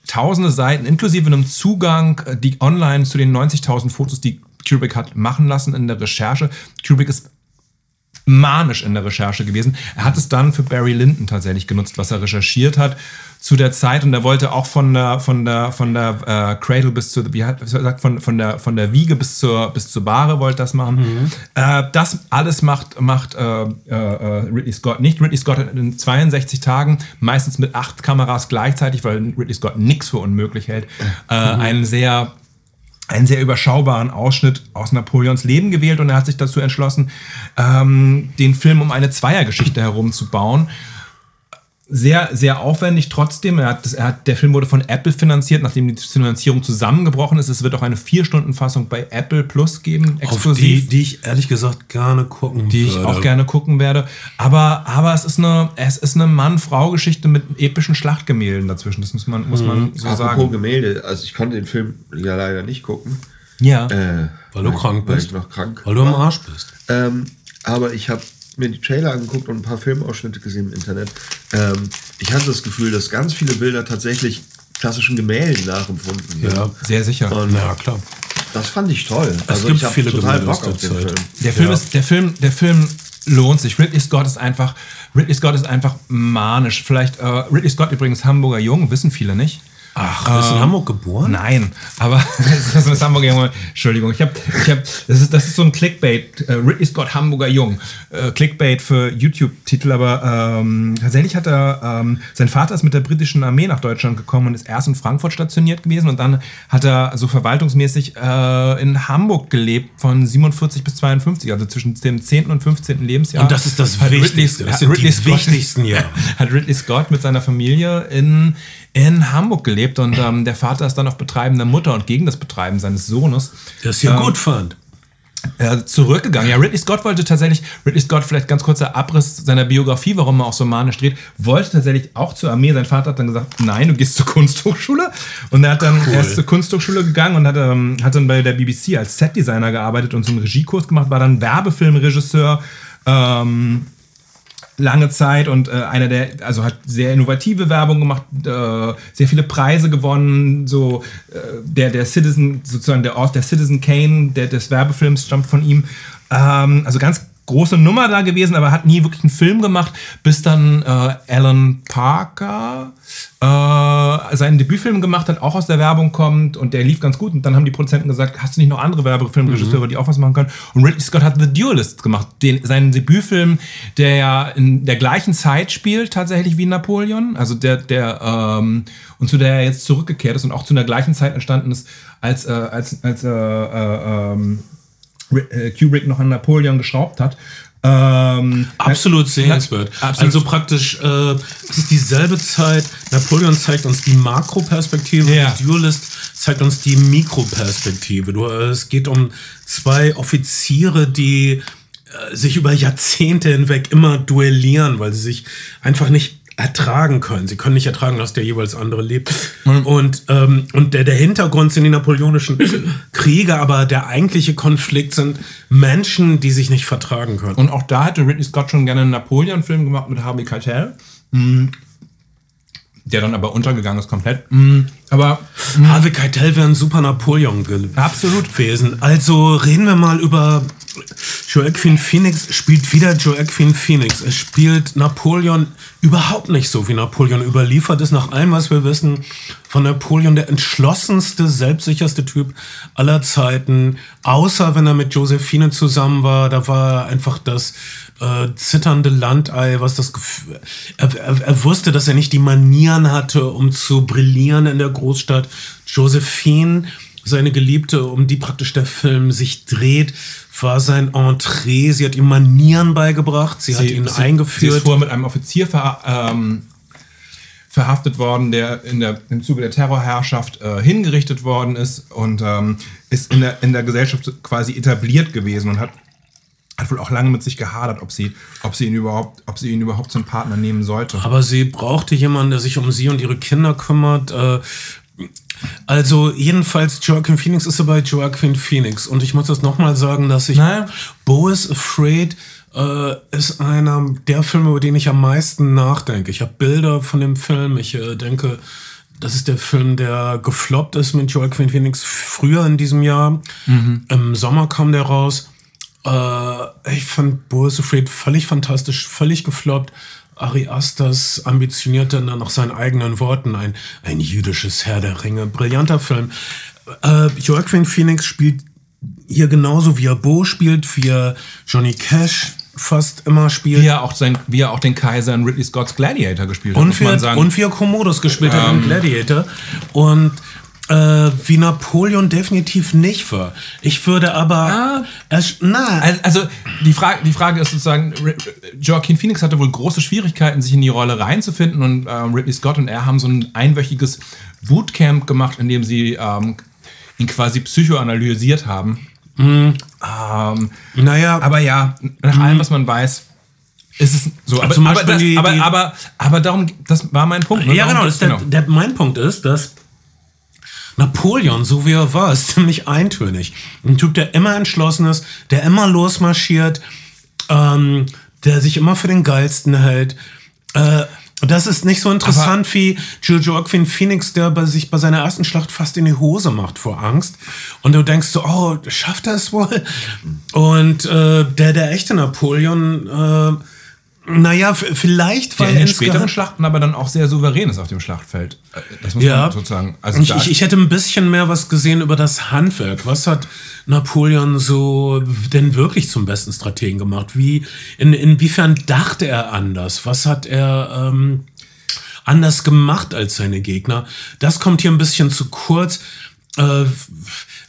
Tausende Seiten, inklusive einem Zugang, äh, die online zu den 90.000 Fotos, die Kubrick hat machen lassen in der Recherche. Kubrick ist manisch in der Recherche gewesen. Er hat es dann für Barry Lyndon tatsächlich genutzt, was er recherchiert hat zu der Zeit und er wollte auch von der von der von der äh, Cradle bis zur wie hat wie sagt von von der von der Wiege bis zur bis zur Bahre wollte das machen. Äh, das alles macht macht äh, äh, Ridley Scott nicht. Ridley Scott hat in 62 Tagen meistens mit acht Kameras gleichzeitig, weil Ridley Scott nichts für unmöglich hält, äh, einen sehr einen sehr überschaubaren Ausschnitt aus Napoleons Leben gewählt und er hat sich dazu entschlossen, ähm, den Film um eine Zweiergeschichte herum zu bauen. Sehr, sehr aufwendig trotzdem. Er hat, das, er hat, der Film wurde von Apple finanziert, nachdem die Finanzierung zusammengebrochen ist. Es wird auch eine Vier-Stunden-Fassung bei Apple Plus geben, Auf die, die ich ehrlich gesagt gerne gucken die ich auch gerne gucken werde. Aber, aber es ist eine, es ist eine Mann-Frau-Geschichte mit epischen Schlachtgemälden dazwischen. Das muss man, muss man so Apropos sagen. Gemälde, also ich konnte den Film ja leider nicht gucken. Ja. Äh, Weil du krank weil bist. ich noch krank Weil du am Arsch bist. Ähm, aber ich habe mir die Trailer angeguckt und ein paar Filmausschnitte gesehen im Internet. Ähm, ich hatte das Gefühl, dass ganz viele Bilder tatsächlich klassischen Gemälden nachempfunden sind. Ja. Sehr sicher. Und Ja, klar. das fand ich toll. Also gibt ich viele total Gemälde Bock auf den Zeit. Film. Der Film Ja. ist, der Film, der Film lohnt sich. Ridley Scott ist einfach, Ridley Scott ist einfach manisch. Vielleicht, äh, Ridley Scott übrigens Hamburger Jung, wissen viele nicht. Ach, ist in Hamburg geboren? Nein, aber das ist Hamburger Junge. Entschuldigung, ich habe, ich habe, das ist, das ist so ein Clickbait. Äh, Ridley Scott Hamburger Jung, äh, Clickbait für YouTube-Titel. Aber ähm, tatsächlich hat er, ähm, sein Vater ist mit der britischen Armee nach Deutschland gekommen und ist erst in Frankfurt stationiert gewesen und dann hat er so verwaltungsmäßig äh, in Hamburg gelebt von 47 bis 52, also zwischen dem 10. und 15. Lebensjahr. Und das ist das Wichtigste. Das hat sind die Ridley Scott- wichtigsten Jahre. hat Ridley Scott mit seiner Familie in, in Hamburg gelebt und ähm, der Vater ist dann auf Betreiben der Mutter und gegen das Betreiben seines Sohnes Das hier ähm, gut fand. äh, zurückgegangen. Ja, Ridley Scott wollte tatsächlich, Ridley Scott, vielleicht ganz kurzer Abriss seiner Biografie, warum er auch so manisch dreht, wollte tatsächlich auch zur Armee. Sein Vater hat dann gesagt, nein, du gehst zur Kunsthochschule. Und er hat dann Cool. er ist zur Kunsthochschule gegangen und hat, ähm, hat dann bei der BBC als Setdesigner gearbeitet und so einen Regiekurs gemacht, war dann Werbefilmregisseur. Ähm, lange Zeit und äh, einer der, also hat sehr innovative Werbung gemacht, äh, sehr viele Preise gewonnen, so äh, der, der Citizen, sozusagen der Ort, der Citizen Kane, der des Werbefilms stammt von ihm. Ähm, also ganz große Nummer da gewesen, aber hat nie wirklich einen Film gemacht, bis dann äh, Alan Parker äh, seinen Debütfilm gemacht hat, auch aus der Werbung kommt und der lief ganz gut. Und dann haben die Produzenten gesagt, hast du nicht noch andere Werbefilmregisseure, die auch was machen können? Und Ridley Scott hat The Duelist gemacht, den, seinen Debütfilm, der ja in der gleichen Zeit spielt tatsächlich wie Napoleon, also der, der ähm, und zu der er jetzt zurückgekehrt ist und auch zu einer gleichen Zeit entstanden ist, als, äh, als, als äh, äh, ähm, äh, Kubrick noch an Napoleon geschraubt hat. Ähm, Absolut sehenswert. Absolut. Also praktisch, äh, es ist dieselbe Zeit. Napoleon zeigt uns die Makroperspektive, Ja. die Duelist zeigt uns die Mikroperspektive. Du, äh, es geht um zwei Offiziere, die äh, sich über Jahrzehnte hinweg immer duellieren, weil sie sich einfach nicht ertragen können. Sie können nicht ertragen, dass der jeweils andere lebt. Und, ähm, und der, der Hintergrund sind die napoleonischen Kriege, aber der eigentliche Konflikt sind Menschen, die sich nicht vertragen können. Und auch da hätte Ridley Scott schon gerne einen Napoleon-Film gemacht mit Harvey Keitel. Mhm. Der dann aber untergegangen ist komplett. Mhm. Aber Harvey Keitel wäre ein super Napoleon gewesen. Absolut. Also reden wir mal über Joaquin Phoenix. Spielt wieder Joaquin Phoenix. Es spielt Napoleon überhaupt nicht so, wie Napoleon überliefert ist. Nach allem, was wir wissen von Napoleon, der entschlossenste, selbstsicherste Typ aller Zeiten. Außer wenn er mit Josephine zusammen war. Da war er einfach das äh, zitternde Landei, was das Gefühl. Er, er, er wusste, dass er nicht die Manieren hatte, um zu brillieren in der Großstadt. Josephine, seine Geliebte, um die praktisch der Film sich dreht, war sein Entree. Sie hat ihm Manieren beigebracht, sie, hat ihn Sie ist eingeführt. vorher mit einem Offizier ver, ähm, verhaftet worden, der, in der im Zuge der Terrorherrschaft äh, hingerichtet worden ist und ähm, ist in der, in der Gesellschaft quasi etabliert gewesen und hat hat wohl auch lange mit sich gehadert, ob sie, ob sie ihn überhaupt, ob sie ihn überhaupt zum Partner nehmen sollte. Aber sie brauchte jemanden, der sich um sie und ihre Kinder kümmert. Äh, also jedenfalls, Joaquin Phoenix ist dabei Joaquin Phoenix. Und ich muss das nochmal sagen, dass ich Naja. Bo is Afraid äh, ist einer der Filme, über den ich am meisten nachdenke. Ich habe Bilder von dem Film. Ich äh, denke, das ist der Film, der gefloppt ist mit Joaquin Phoenix früher in diesem Jahr. Im Sommer kam der raus. Äh, ich fand Bo is Afraid völlig fantastisch, völlig gefloppt. Ari Asters ambitionierte dann nach seinen eigenen Worten ein, ein jüdisches Herr der Ringe. Brillanter Film. Äh, Joaquin Phoenix spielt hier genauso wie er Bo spielt, wie er Johnny Cash fast immer spielt. wie er auch sein, wie er auch den Kaiser in Ridley Scotts Gladiator gespielt hat, Und muss wie, man er, sagen. und wie er Commodus gespielt hat in Gladiator. Und äh, wie Napoleon definitiv nicht war. Ich würde aber. Ah. Es, na, Also, also die, Frage, die Frage ist sozusagen, Joaquin Phoenix hatte wohl große Schwierigkeiten, sich in die Rolle reinzufinden und ähm, Ridley Scott und er haben so ein einwöchiges Bootcamp gemacht, in dem sie ähm, ihn quasi psychoanalysiert haben. Mhm. Ähm, naja, aber ja, nach allem, was man weiß, ist es so. Aber, Zum aber, Beispiel das, die- aber, aber, aber darum, das war mein Punkt. ne? Ja, Darum genau, der, der, mein Punkt ist, dass Napoleon, so wie er war, ist ziemlich eintönig. Ein Typ, der immer entschlossen ist, der immer losmarschiert, ähm, der sich immer für den Geilsten hält. Äh, das ist nicht so interessant wie Jo- Joaquin Phoenix, der bei sich bei seiner ersten Schlacht fast in die Hose macht vor Angst. Und du denkst so, oh, schafft er es wohl? Und äh, der, der echte Napoleon, äh, naja, vielleicht, Der weil in späteren Schlachten aber dann auch sehr souverän ist auf dem Schlachtfeld. Äh, Das muss Ja. man sozusagen. Also ich, ich, ich hätte ein bisschen mehr was gesehen über das Handwerk. Was hat Napoleon so denn wirklich zum besten Strategen gemacht? Wie, in, inwiefern dachte er anders? Was hat er ähm, anders gemacht als seine Gegner? Das kommt hier ein bisschen zu kurz. Äh,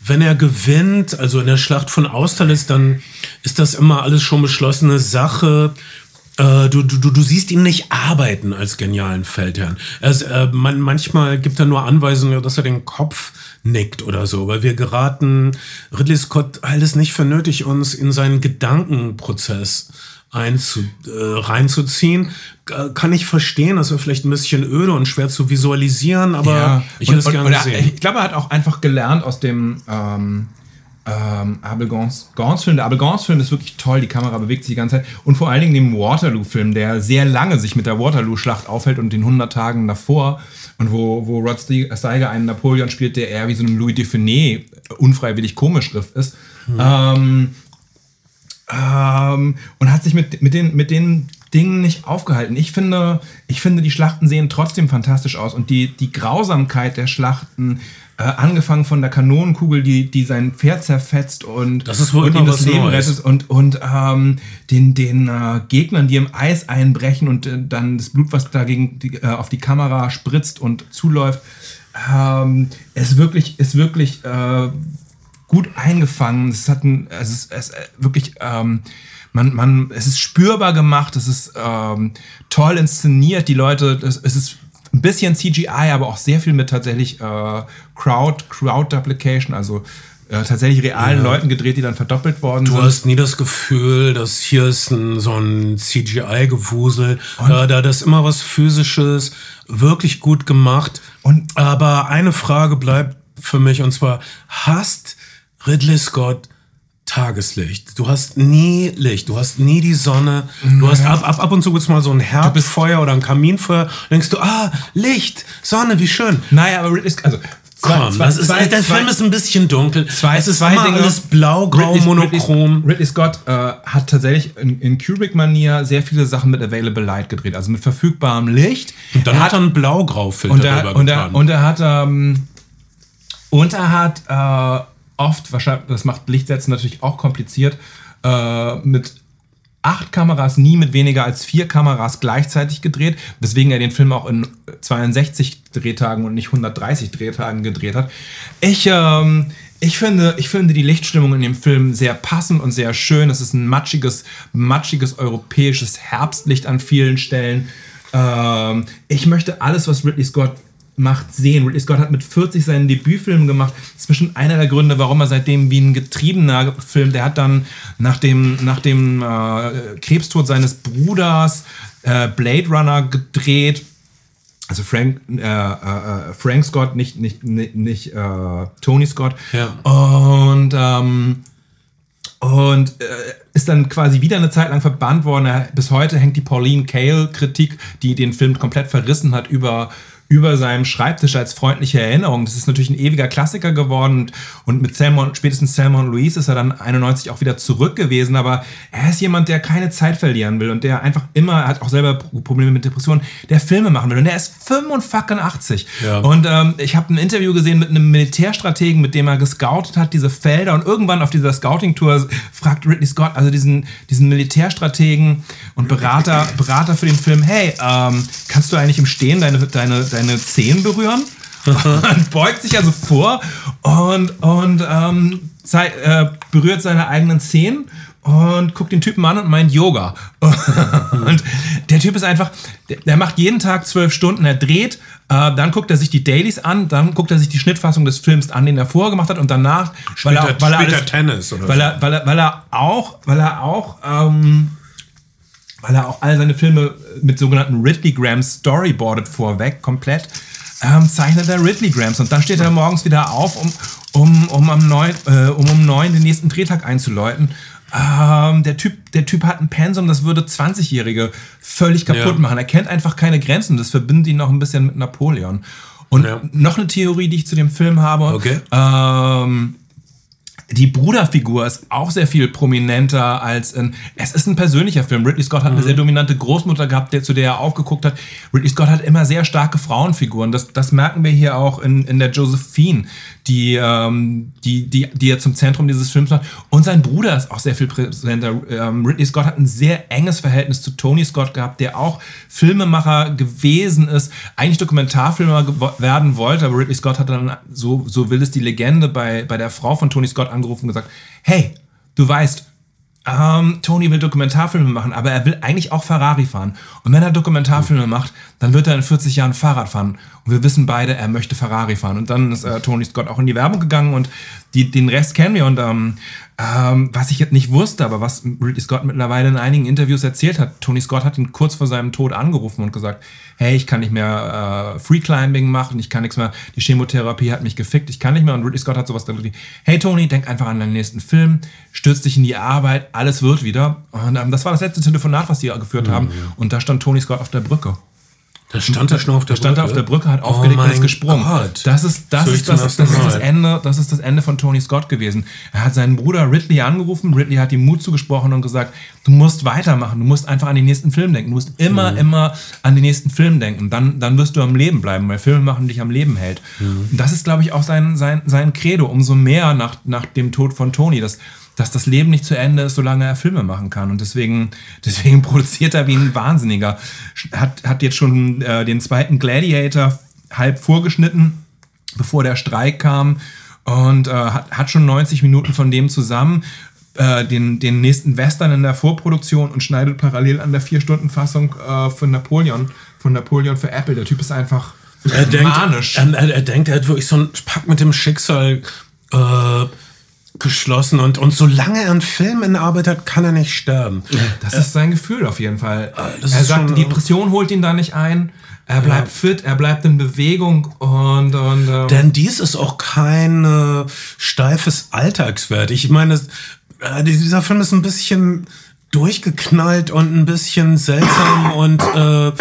wenn er gewinnt, also in der Schlacht von Austerlitz, dann ist das immer alles schon beschlossene Sache. Äh, Du, du, du, du siehst ihn nicht arbeiten als genialen Feldherrn. Er ist, äh, man, manchmal gibt er nur Anweisungen, dass er den Kopf nickt oder so, weil wir geraten, Ridley Scott hält es nicht für nötig, uns in seinen Gedankenprozess einzu, äh, reinzuziehen. Äh, Kann ich verstehen, das wäre vielleicht ein bisschen öde und schwer zu visualisieren, aber ich hätte es gerne er- gesehen. Ich glaube, er hat auch einfach gelernt aus dem ähm, ähm, Abel Gans, Gans Film. Der Abel Gans Film ist wirklich toll, die Kamera bewegt sich die ganze Zeit. Und vor allen Dingen dem Waterloo-Film, der sehr lange sich mit der Waterloo-Schlacht aufhält und den 100 Tagen davor. Und wo, wo Rod Steiger einen Napoleon spielt, der eher wie so ein Louis Dufiné unfreiwillig komisch Schrift ist. Ähm, ähm, und hat sich mit, mit, den, mit den Dingen nicht aufgehalten. Ich finde, ich finde, die Schlachten sehen trotzdem fantastisch aus und die, die Grausamkeit der Schlachten, äh, angefangen von der Kanonenkugel, die, die sein Pferd zerfetzt und, Das ist wohl und ihm das Leben Neues. rettet und, und ähm, den, den äh, Gegnern, die im Eis einbrechen und äh, dann das Blut, was dagegen die, äh, auf die Kamera spritzt und zuläuft, ähm, ist wirklich, ist wirklich äh, gut eingefangen. Es hat ein, es ist, es ist wirklich, ähm, man, man, es ist spürbar gemacht, es ist ähm, toll inszeniert. Die Leute, es, es ist ein bisschen CGI, aber auch sehr viel mit tatsächlich äh, Crowd, Crowd Duplication, also äh, tatsächlich realen Leuten gedreht, die dann verdoppelt worden Du sind. hast nie das Gefühl, dass hier ist ein, so ein CGI-Gewusel. Äh, da das ist immer was Physisches, wirklich gut gemacht. Und- Aber eine Frage bleibt für mich und zwar, hast Ridley Scott Tageslicht? Du hast nie Licht, du hast nie die Sonne. Du hast ab, ab, ab und zu gibt's mal so ein Herdfeuer oder ein Kaminfeuer. Denkst du, ah, Licht, Sonne, wie schön. Naja, aber Ridley Scott- also Komm, das ist, der Film ist ein bisschen dunkel. Zwei, es ist zwei immer Dinge. alles blau-grau, Ridley- monochrom. Ridley, Ridley Scott äh, hat tatsächlich in, in Kubrick-Manier sehr viele Sachen mit Available Light gedreht, also mit verfügbarem Licht. Und dann hat er einen Blau-Grau-Filter und er, und, er, und er hat ähm, und er hat äh, oft wahrscheinlich das macht Lichtsetzen natürlich auch kompliziert äh, mit acht Kameras nie mit weniger als vier Kameras gleichzeitig gedreht, weswegen er den Film auch in 62 Drehtagen und nicht 130 Drehtagen gedreht hat. Ich ähm, ich finde, ich finde die Lichtstimmung in dem Film sehr passend und sehr schön. Es ist ein matschiges, matschiges europäisches Herbstlicht an vielen Stellen. Ähm, ich möchte alles, was Ridley Scott macht, sehen. Ridley Scott hat mit 40 seinen Debütfilm gemacht. Das ist bestimmt einer der Gründe, warum er seitdem wie ein Getriebener filmt. Der hat dann nach dem, nach dem äh, Krebstod seines Bruders äh, Blade Runner gedreht. Also Frank, äh, äh, Frank Scott, nicht, nicht, nicht, nicht äh, Tony Scott. Ja. Und ähm, und äh, ist dann quasi wieder eine Zeit lang verbannt worden. Bis heute hängt die Pauline Kael-Kritik, die den Film komplett verrissen hat, über, über seinem Schreibtisch als freundliche Erinnerung. Das ist natürlich ein ewiger Klassiker geworden und, und mit Salmon, spätestens Salmon Louise ist er dann 91 auch wieder zurück gewesen, aber er ist jemand, der keine Zeit verlieren will und der einfach immer, er hat auch selber Probleme mit Depressionen, der Filme machen will und der ist 85. Ja. Und ähm, ich habe ein Interview gesehen mit einem Militärstrategen, mit dem er gescoutet hat, diese Felder. Und irgendwann auf dieser Scouting-Tour fragt Ridley Scott, also diesen, diesen Militärstrategen und Berater, Berater für den Film, hey, ähm, kannst du eigentlich im Stehen deine, deine, deine Zehen berühren? und beugt sich also vor und, und ähm, zei- äh, berührt seine eigenen Zehen und guckt den Typen an und meint Yoga. und der Typ ist einfach, der, der macht jeden Tag zwölf Stunden, er dreht, äh, dann guckt er sich die Dailies an, dann guckt er sich die Schnittfassung des Films an, den er vorher gemacht hat und danach, weil Spielt er- weil spielt alles, Tennis oder weil so? er, weil er, weil er auch, weil er auch, ähm, weil er auch all seine Filme mit sogenannten Ridley Grams storyboardet vorweg, komplett, ähm, zeichnet er Ridley Grams. Und dann steht er morgens wieder auf, um, um, um, am neun, äh, um um neun den nächsten Drehtag einzuläuten. Ähm, der, typ, der Typ hat ein Pensum, das würde 20-Jährige völlig kaputt Ja. machen. Er kennt einfach keine Grenzen. Das verbindet ihn noch ein bisschen mit Napoleon. Und Ja. noch eine Theorie, die ich zu dem Film habe. Okay. Ähm, die Bruderfigur ist auch sehr viel prominenter als in. Es ist ein persönlicher Film. Ridley Scott hat eine sehr dominante Großmutter gehabt, der, zu der er aufgeguckt hat. Ridley Scott hat immer sehr starke Frauenfiguren. Das, das merken wir hier auch in, in der Josephine, die, ähm, die, die, die er zum Zentrum dieses Films macht. Und sein Bruder ist auch sehr viel präsenter. Ähm, Ridley Scott hat ein sehr enges Verhältnis zu Tony Scott gehabt, der auch Filmemacher gewesen ist, eigentlich Dokumentarfilmer werden wollte, aber Ridley Scott hat dann, so, so will es die Legende, bei, bei der Frau von Tony Scott angerufen und gesagt, hey, du weißt, ähm, Tony will Dokumentarfilme machen, aber er will eigentlich auch Ferrari fahren. Und wenn er Dokumentarfilme macht, dann wird er in 40 Jahren Fahrrad fahren. Und wir wissen beide, er möchte Ferrari fahren. Und dann ist äh, Tony Scott auch in die Werbung gegangen und die, den Rest kennen wir. Und ähm, ähm, was ich jetzt nicht wusste, aber was Ridley Scott mittlerweile in einigen Interviews erzählt hat, Tony Scott hat ihn kurz vor seinem Tod angerufen und gesagt, hey, ich kann nicht mehr äh, Freeclimbing machen, ich kann nichts mehr, die Chemotherapie hat mich gefickt, ich kann nicht mehr. Und Ridley Scott hat sowas dann wie, hey Tony, denk einfach an deinen nächsten Film, stürz dich in die Arbeit, alles wird wieder. Und ähm, das war das letzte Telefonat, was die geführt haben. Und da stand Tony Scott auf der Brücke. Da stand er schon auf der Da stand er Brücke. auf der Brücke, hat aufgelegt oh und ist gesprungen. Gott. Das ist das, Das ist das, ersten das, ist das. Ende, das ist das Ende von Tony Scott gewesen. Er hat seinen Bruder Ridley angerufen, Ridley hat ihm Mut zugesprochen und gesagt, du musst weitermachen, du musst einfach an den nächsten Film denken, du musst Mhm. immer, immer an den nächsten Film denken, dann, dann wirst du am Leben bleiben, weil Filme machen dich am Leben hält. Mhm. Und das ist, glaube ich, auch sein, sein, sein Credo, umso mehr nach, nach dem Tod von Tony, dass, dass das Leben nicht zu Ende ist, solange er Filme machen kann. Und deswegen, deswegen produziert er wie ein Wahnsinniger. Hat, hat jetzt schon äh, den zweiten Gladiator halb vorgeschnitten, bevor der Streik kam. Und äh, hat, hat schon 90 Minuten von dem zusammen. Äh, den, den nächsten Western in der Vorproduktion und schneidet parallel an der Vier-Stunden-Fassung äh, von Napoleon, von Napoleon für Apple. Der Typ ist einfach Er denkt, manisch. er, er, er denkt, er hat wirklich so einen Pakt mit dem Schicksal äh, geschlossen und, und solange er einen Film in Arbeit hat, kann er nicht sterben. Das ist sein Gefühl auf jeden Fall. das er sagt, die Depression holt ihn da nicht ein. Er bleibt fit, er bleibt in Bewegung und, und ähm, Denn dies ist auch kein äh, steifes Alltagswert. Ich meine, äh, dieser Film ist ein bisschen durchgeknallt und ein bisschen seltsam und äh,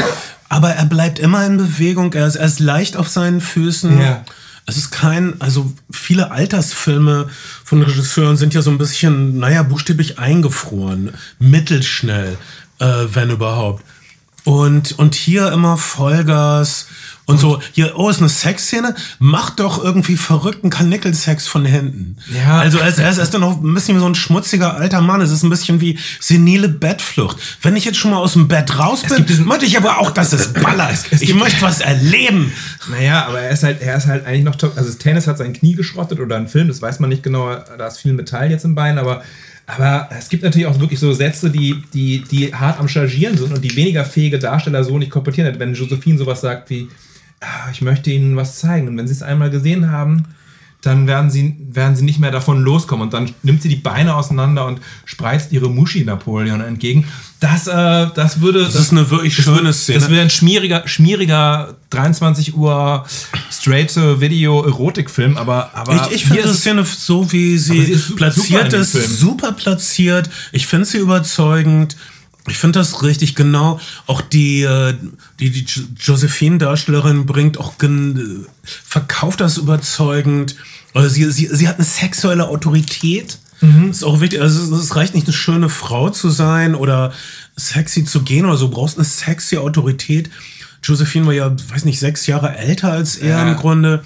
aber er bleibt immer in Bewegung. Er ist, er ist leicht auf seinen Füßen. Ja. Es ist kein, also viele Altersfilme von Regisseuren sind ja so ein bisschen, naja, buchstäblich eingefroren, mittelschnell, äh, wenn überhaupt. Und, und hier immer Vollgas und so, hier, oh, ist eine Sexszene, mach doch irgendwie verrückten Kanickelsex von hinten. Ja. Also er ist, er ist, ist dann auch ein bisschen wie so ein schmutziger alter Mann. Es ist ein bisschen wie senile Bettflucht. Wenn ich jetzt schon mal aus dem Bett raus bin, möchte ich aber auch, dass es ballert. ich möchte was erleben. Naja, aber er ist halt, er ist halt eigentlich noch top. Also Tennis hat sein Knie geschrottet oder ein Film, das weiß man nicht genau, da ist viel Metall jetzt im Bein, aber, aber es gibt natürlich auch wirklich so Sätze, die, die, die hart am Chargieren sind und die weniger fähige Darsteller so nicht komportieren. Wenn Josephine sowas sagt wie, "Ah, ich möchte Ihnen was zeigen. Und wenn Sie es einmal gesehen haben, dann werden sie, werden sie nicht mehr davon loskommen. Und dann nimmt sie die Beine auseinander und spreizt ihre Muschi Napoleon entgegen. Das, äh, das würde. Das ist eine wirklich schöne Szene. Das wäre ein schmieriger, schmieriger 23 Uhr straight Video Erotikfilm, aber, aber Ich, ich finde die Szene so, wie sie, sie ist platziert ist, super platziert. Ich finde sie überzeugend. Ich finde das richtig genau. Auch die, äh, die, die Jo- Josephine-Darstellerin bringt auch, äh, verkauft das überzeugend. Also sie, sie, sie hat eine sexuelle Autorität. Das ist auch wichtig. Also es- es reicht nicht, eine schöne Frau zu sein oder sexy zu gehen oder so. Du brauchst eine sexy Autorität. Josephine war ja, weiß nicht, sechs Jahre älter als er Ja. im Grunde.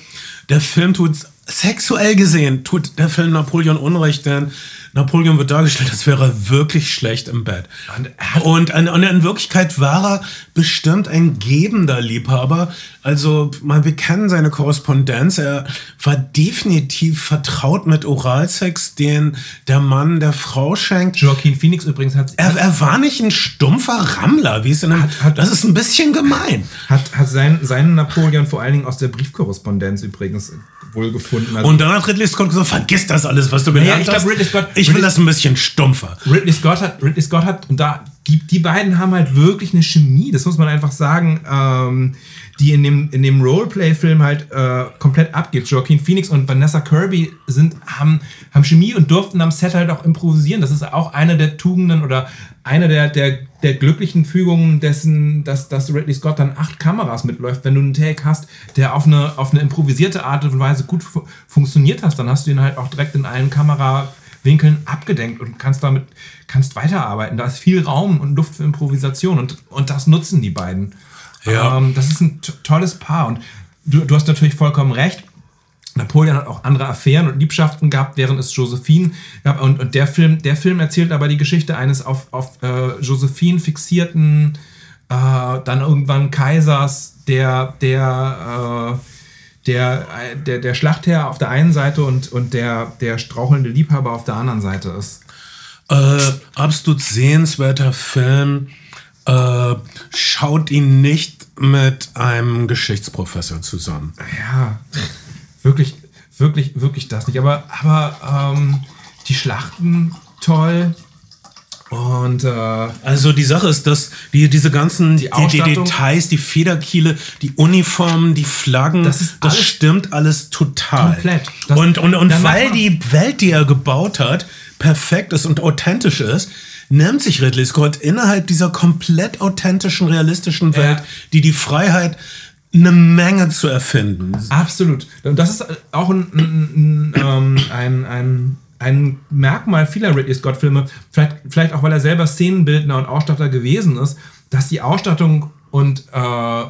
Der Film tut sexuell gesehen tut der Film Napoleon Unrecht, denn Napoleon wird dargestellt, als wäre er wirklich schlecht im Bett. Und, in, und in Wirklichkeit war er bestimmt ein gebender Liebhaber. Also, man, wir kennen seine Korrespondenz. Er war definitiv vertraut mit Oralsex, den der Mann der Frau schenkt. Joaquin Phoenix übrigens hat, Er, er war nicht ein stumpfer Rammler, wie es in einem, Hat- hat- Das ist ein bisschen gemein. hat, hat sein, seinen Napoleon vor allen Dingen aus der Briefkorrespondenz übrigens wohl gefunden. Also Und dann hat Ridley Scott gesagt, vergiss das alles, was du gelernt ich glaub, hast. Ridley Scott- ich will Ridley- das ein bisschen stumpfer. Ridley Scott hat, Ridley Scott hat, und da, die, die beiden haben halt wirklich eine Chemie, das muss man einfach sagen, ähm, die in dem, in dem Roleplay-Film halt äh, komplett abgeht. Joaquin Phoenix und Vanessa Kirby sind, haben, haben Chemie und durften am Set halt auch improvisieren. Das ist auch eine der Tugenden oder eine der, der, der glücklichen Fügungen dessen, dass, dass Ridley Scott dann acht Kameras mitläuft. Wenn du einen Take hast, der auf eine, auf eine improvisierte Art und Weise gut fu funktioniert hast, dann hast du ihn halt auch direkt in allen Kamerawinkeln abgedenkt und kannst damit kannst weiterarbeiten. Da ist viel Raum und Luft für Improvisation und, und das nutzen die beiden. Ja. Ähm, das ist ein to- tolles Paar und du, du hast natürlich vollkommen recht. Napoleon hat auch andere Affären und Liebschaften gehabt, während es Josephine gab. Und, und der, Film, der Film erzählt aber die Geschichte eines auf, auf äh, Josephine fixierten, äh, dann irgendwann Kaisers, der, der, äh, der, der, der Schlachtherr auf der einen Seite und, und der, der strauchelnde Liebhaber auf der anderen Seite ist. Äh, absolut sehenswerter Film. Äh, schaut ihn nicht mit einem Geschichtsprofessor zusammen. Ja, wirklich, wirklich, wirklich das nicht. Aber, aber ähm, die Schlachten toll. Und äh, Also die Sache ist, dass die, diese ganzen die, die Ausstattung- Details, die Federkiele, die Uniformen, die Flaggen, Das ist das alles stimmt alles total. komplett. Das- und und, und weil die Welt, die er gebaut hat, perfekt ist und authentisch ist, nimmt sich Ridley Scott innerhalb dieser komplett authentischen, realistischen Welt, Ja. die die Freiheit eine Menge zu erfinden. Absolut. Und das ist auch ein, ein, ein, ähm, ein, ein, ein Merkmal vieler Ridley Scott-Filme, vielleicht, vielleicht auch, weil er selber Szenenbildner und Ausstatter gewesen ist, dass die Ausstattung und äh,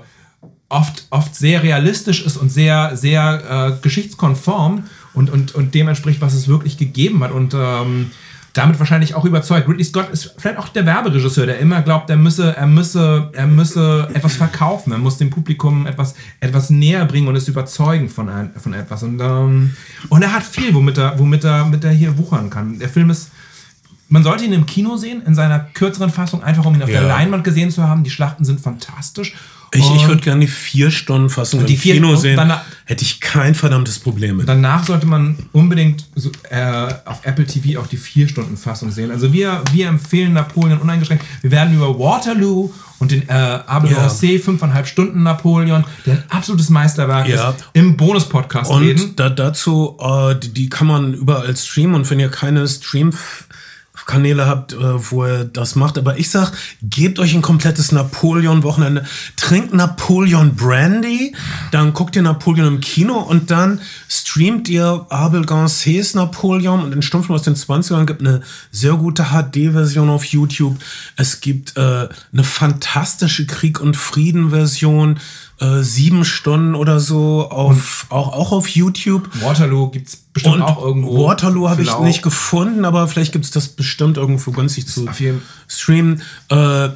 oft, oft sehr realistisch ist und sehr, sehr äh, geschichtskonform und, und, und dem entspricht, was es wirklich gegeben hat. Und ähm, damit wahrscheinlich auch überzeugt. Ridley Scott ist vielleicht auch der Werberegisseur, der immer glaubt, er müsse, er müsse, er müsse etwas verkaufen, er muss dem Publikum etwas, etwas näher bringen und es überzeugen von, ein, von etwas. Und, ähm, und er hat viel, womit er, womit er, mit er hier wuchern kann. Der Film ist, man sollte ihn im Kino sehen, in seiner kürzeren Fassung, einfach um ihn auf Ja. der Leinwand gesehen zu haben. Die Schlachten sind fantastisch. Ich, ich Und würde gerne die vier Stunden Fassung im die vier- Kino und sehen. danach- Hätte ich kein verdammtes Problem mit. Danach sollte man unbedingt so, äh, auf Apple TV auch die vier Stunden Fassung sehen. Also wir, wir empfehlen Napoleon uneingeschränkt. Wir werden über Waterloo und den äh, Abel Ja. Rossé, fünfeinhalb Stunden Napoleon, der ein absolutes Meisterwerk Ja. ist, im Bonus-Podcast reden. Und da, dazu, äh, die, die kann man überall streamen und wenn ihr keine Stream-Kanäle habt, äh, wo ihr das macht, aber ich sag, gebt euch ein komplettes Napoleon-Wochenende, trinkt Napoleon Brandy, dann guckt ihr Napoleon im Kino und dann streamt ihr Abel Gancés Napoleon und den Stummfilm aus den 20ern gibt eine sehr gute HD-Version auf YouTube. Es gibt äh, eine fantastische Krieg- und Frieden-Version, äh, sieben Stunden oder so, auf, auch, auch auf YouTube. Waterloo gibt es bestimmt Und auch irgendwo. Waterloo habe ich nicht gefunden, aber vielleicht gibt es das bestimmt irgendwo günstig zu streamen. Äh,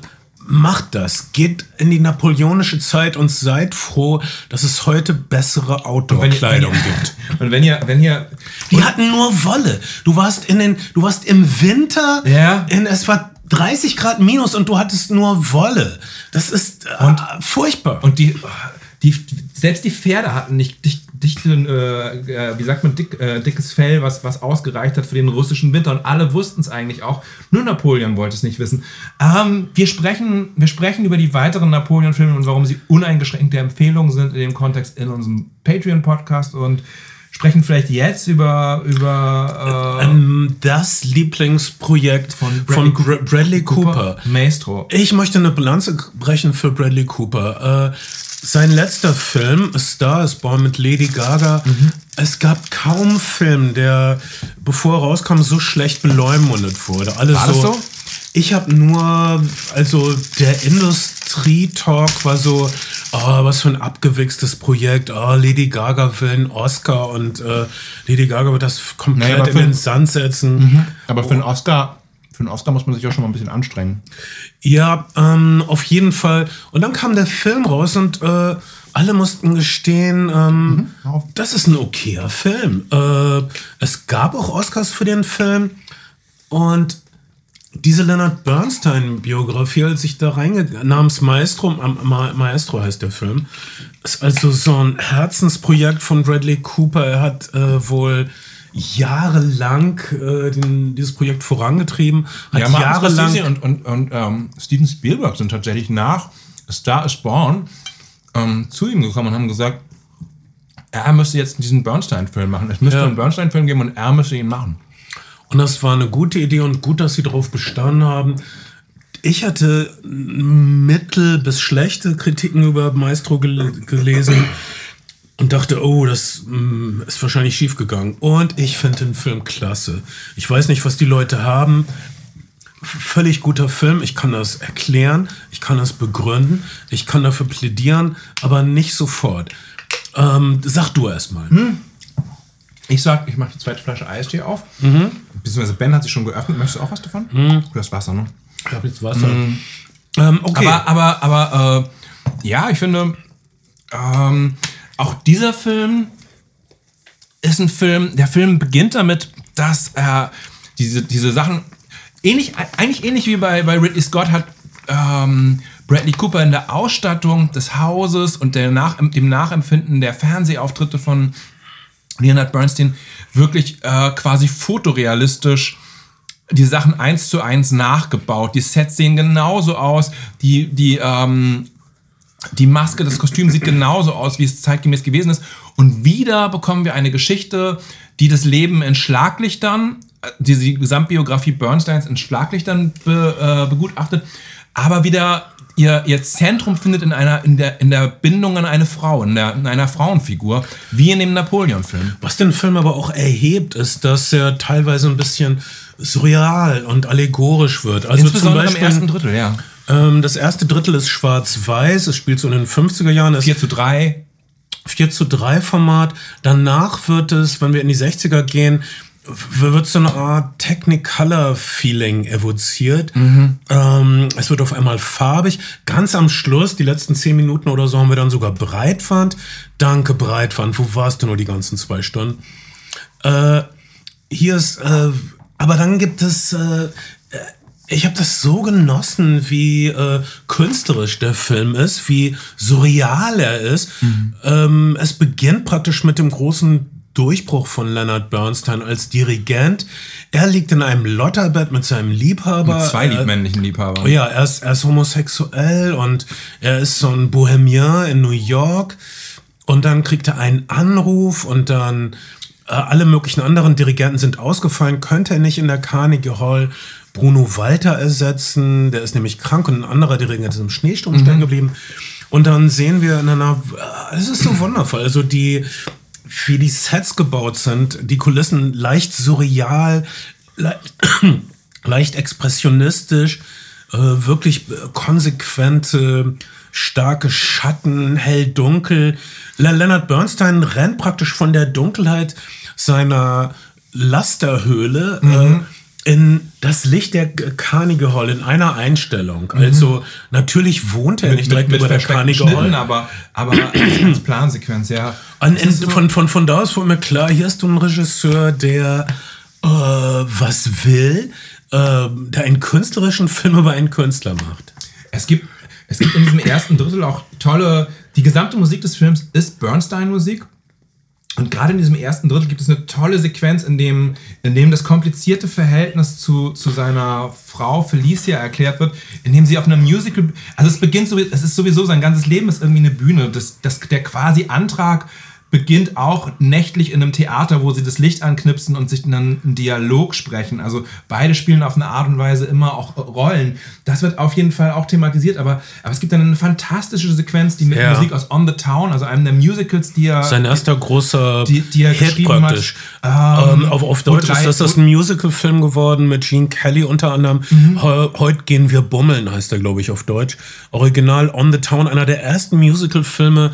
macht das. Geht in die napoleonische Zeit und seid froh, dass es heute bessere Outdoor-Kleidung gibt. Und wenn ihr, wenn ihr Die hatten nur Wolle. Du warst in den, du warst im Winter, Ja. in, es war 30 Grad minus und du hattest nur Wolle. Das ist äh, furchtbar. Und die, die, selbst die Pferde hatten nicht dicht, dichte, äh, äh, wie sagt man, dick, äh, dickes Fell, was, was ausgereicht hat für den russischen Winter. Und alle wussten es eigentlich auch. Nur Napoleon wollte es nicht wissen. Ähm, wir, sprechen, wir sprechen über die weiteren Napoleon-Filme und warum sie uneingeschränkte Empfehlungen sind in dem Kontext in unserem Patreon-Podcast und sprechen vielleicht jetzt über, über äh, Ähm, das Lieblingsprojekt von Bradley Bradley, Bradley Cooper. Maestro. Ich möchte eine Bilanz brechen für Bradley Cooper. Äh, sein letzter Film, A Star is Born mit Lady Gaga. Es gab kaum einen Film, der, bevor er rauskam, so schlecht beleumundet wurde. Alle War das so? Ich habe nur, also der Industrie-Talk war so, oh, was für ein abgewichstes Projekt, oh, Lady Gaga will einen Oscar und äh, Lady Gaga wird das komplett Naja, in den Sand setzen. Aber für einen Oscar, für einen Oscar muss man sich auch schon mal ein bisschen anstrengen. Ja, ähm, auf jeden Fall. Und dann kam der Film raus und äh, alle mussten gestehen, ähm, auf. das ist ein okayer Film. Äh, es gab auch Oscars für den Film und diese Leonard Bernstein-Biografie, als ich da reingegangen namens Maestro, Ma Maestro heißt der Film, ist also so ein Herzensprojekt von Bradley Cooper. Er hat äh, wohl jahrelang äh, den, dieses Projekt vorangetrieben, hat Ja, jahrelang und, und, und ähm, Steven Spielberg sind tatsächlich nach Star is Born ähm, zu ihm gekommen und haben gesagt, er müsste jetzt diesen Bernstein-Film machen. Es müsste Ja. einen Bernstein-Film geben und er müsste ihn machen. Und das war eine gute Idee und gut, dass sie darauf bestanden haben. Ich hatte mittel bis schlechte Kritiken über Maestro gel gelesen und dachte, oh, das mm, ist wahrscheinlich schiefgegangen. Und ich finde den Film klasse. Ich weiß nicht, was die Leute haben. Völlig guter Film. Ich kann das erklären, ich kann das begründen, ich kann dafür plädieren, aber nicht sofort. Ähm, sag du erst mal. Ich sag, ich mache die zweite Flasche Eistee auf. Beziehungsweise Ben hat sich schon geöffnet. Möchtest du auch was davon? Du hast Wasser, ne? Ich habe jetzt Wasser. Ähm, okay. Aber, aber, aber, äh, ja, ich finde, ähm, auch dieser Film ist ein Film, der Film beginnt damit, dass er diese, diese Sachen, ähnlich, eigentlich ähnlich wie bei, bei Ridley Scott hat ähm, Bradley Cooper in der Ausstattung des Hauses und der Nach dem Nachempfinden der Fernsehauftritte von Leonard Bernstein wirklich äh, quasi fotorealistisch die Sachen eins zu eins nachgebaut. Die Sets sehen genauso aus. Die, die, ähm, die Maske, das Kostüm sieht genauso aus, wie es zeitgemäß gewesen ist. Und wieder bekommen wir eine Geschichte, die das Leben in Schlaglichtern, diese Gesamtbiografie Bernsteins in Schlaglichtern be, äh, begutachtet, aber wieder ihr, ihr Zentrum findet in einer in der, in der Bindung an eine Frau, in, der, in einer Frauenfigur, wie in dem Napoleon-Film. Was den Film aber auch erhebt, ist, dass er teilweise ein bisschen surreal und allegorisch wird. Also zum Insbesondere Beispiel, im ersten Drittel, ja. Ähm, das erste Drittel ist schwarz-weiß, es spielt so in den 50er Jahren, es 4 zu 3. 4 zu 3 Format. Danach wird es, wenn wir in die 60er gehen, wird so eine Art Technicolor-Feeling evoziert. Ähm, es wird auf einmal farbig. Ganz am Schluss, die letzten 10 Minuten oder so, haben wir dann sogar Breitwand. Danke, Breitwand. Wo warst du nur die ganzen zwei Stunden? Äh, hier ist, äh, aber dann gibt es, äh, ich habe das so genossen, wie äh, künstlerisch der Film ist, wie surreal er ist. Ähm, es beginnt praktisch mit dem großen Durchbruch von Leonard Bernstein als Dirigent. Er liegt in einem Lotterbett mit seinem Liebhaber. Mit zwei Er- männlichen Liebhabern. Oh ja, er ist, er ist homosexuell und er ist so ein Bohemian in New York. Und dann kriegt er einen Anruf und dann äh, alle möglichen anderen Dirigenten sind ausgefallen. Könnte er nicht in der Carnegie Hall Bruno Walter ersetzen? Der ist nämlich krank und ein anderer Dirigent ist im Schneesturm stehen geblieben. Und dann sehen wir in einer, äh, es ist so wundervoll. Also die, wie die Sets gebaut sind, die Kulissen leicht surreal, le leicht expressionistisch, äh, wirklich äh, konsequente, starke Schatten, hell, dunkel. Le Leonard Bernstein rennt praktisch von der Dunkelheit seiner Lasterhöhle äh, in das Licht der Carnegie Hall in einer Einstellung. Also natürlich wohnt er nicht direkt über der Carnegie Hall. Aber, aber als, Plansequenz, ja. Ist in, so- von, von, von da aus wurde mir klar, hier ist du ein Regisseur, der äh, was will, äh, der einen künstlerischen Film über einen Künstler macht. Es gibt, es gibt in diesem ersten Drittel auch tolle, die gesamte Musik des Films ist Bernstein-Musik. Und gerade in diesem ersten Drittel gibt es eine tolle Sequenz, in dem, in dem das komplizierte Verhältnis zu, zu seiner Frau Felicia erklärt wird, in dem sie auf einem Musical, also es beginnt so, es ist sowieso sein ganzes Leben ist irgendwie eine Bühne, das, das, der quasi Antrag beginnt auch nächtlich in einem Theater, wo sie das Licht anknipsen und sich dann einen Dialog sprechen. Also beide spielen auf eine Art und Weise immer auch Rollen. Das wird auf jeden Fall auch thematisiert, aber, aber es gibt dann eine fantastische Sequenz, die mit Ja. Musik aus On the Town, also einem der Musicals, die er Sein erster großer die, die er Hit praktisch. hat. Ähm, auf, auf wo Deutsch ist das, das ein Musical-Film geworden mit Gene Kelly unter anderem. Mhm. Heu- Heute gehen wir bummeln, heißt er, glaube ich, auf Deutsch. Original On the Town, einer der ersten Musical-Filme,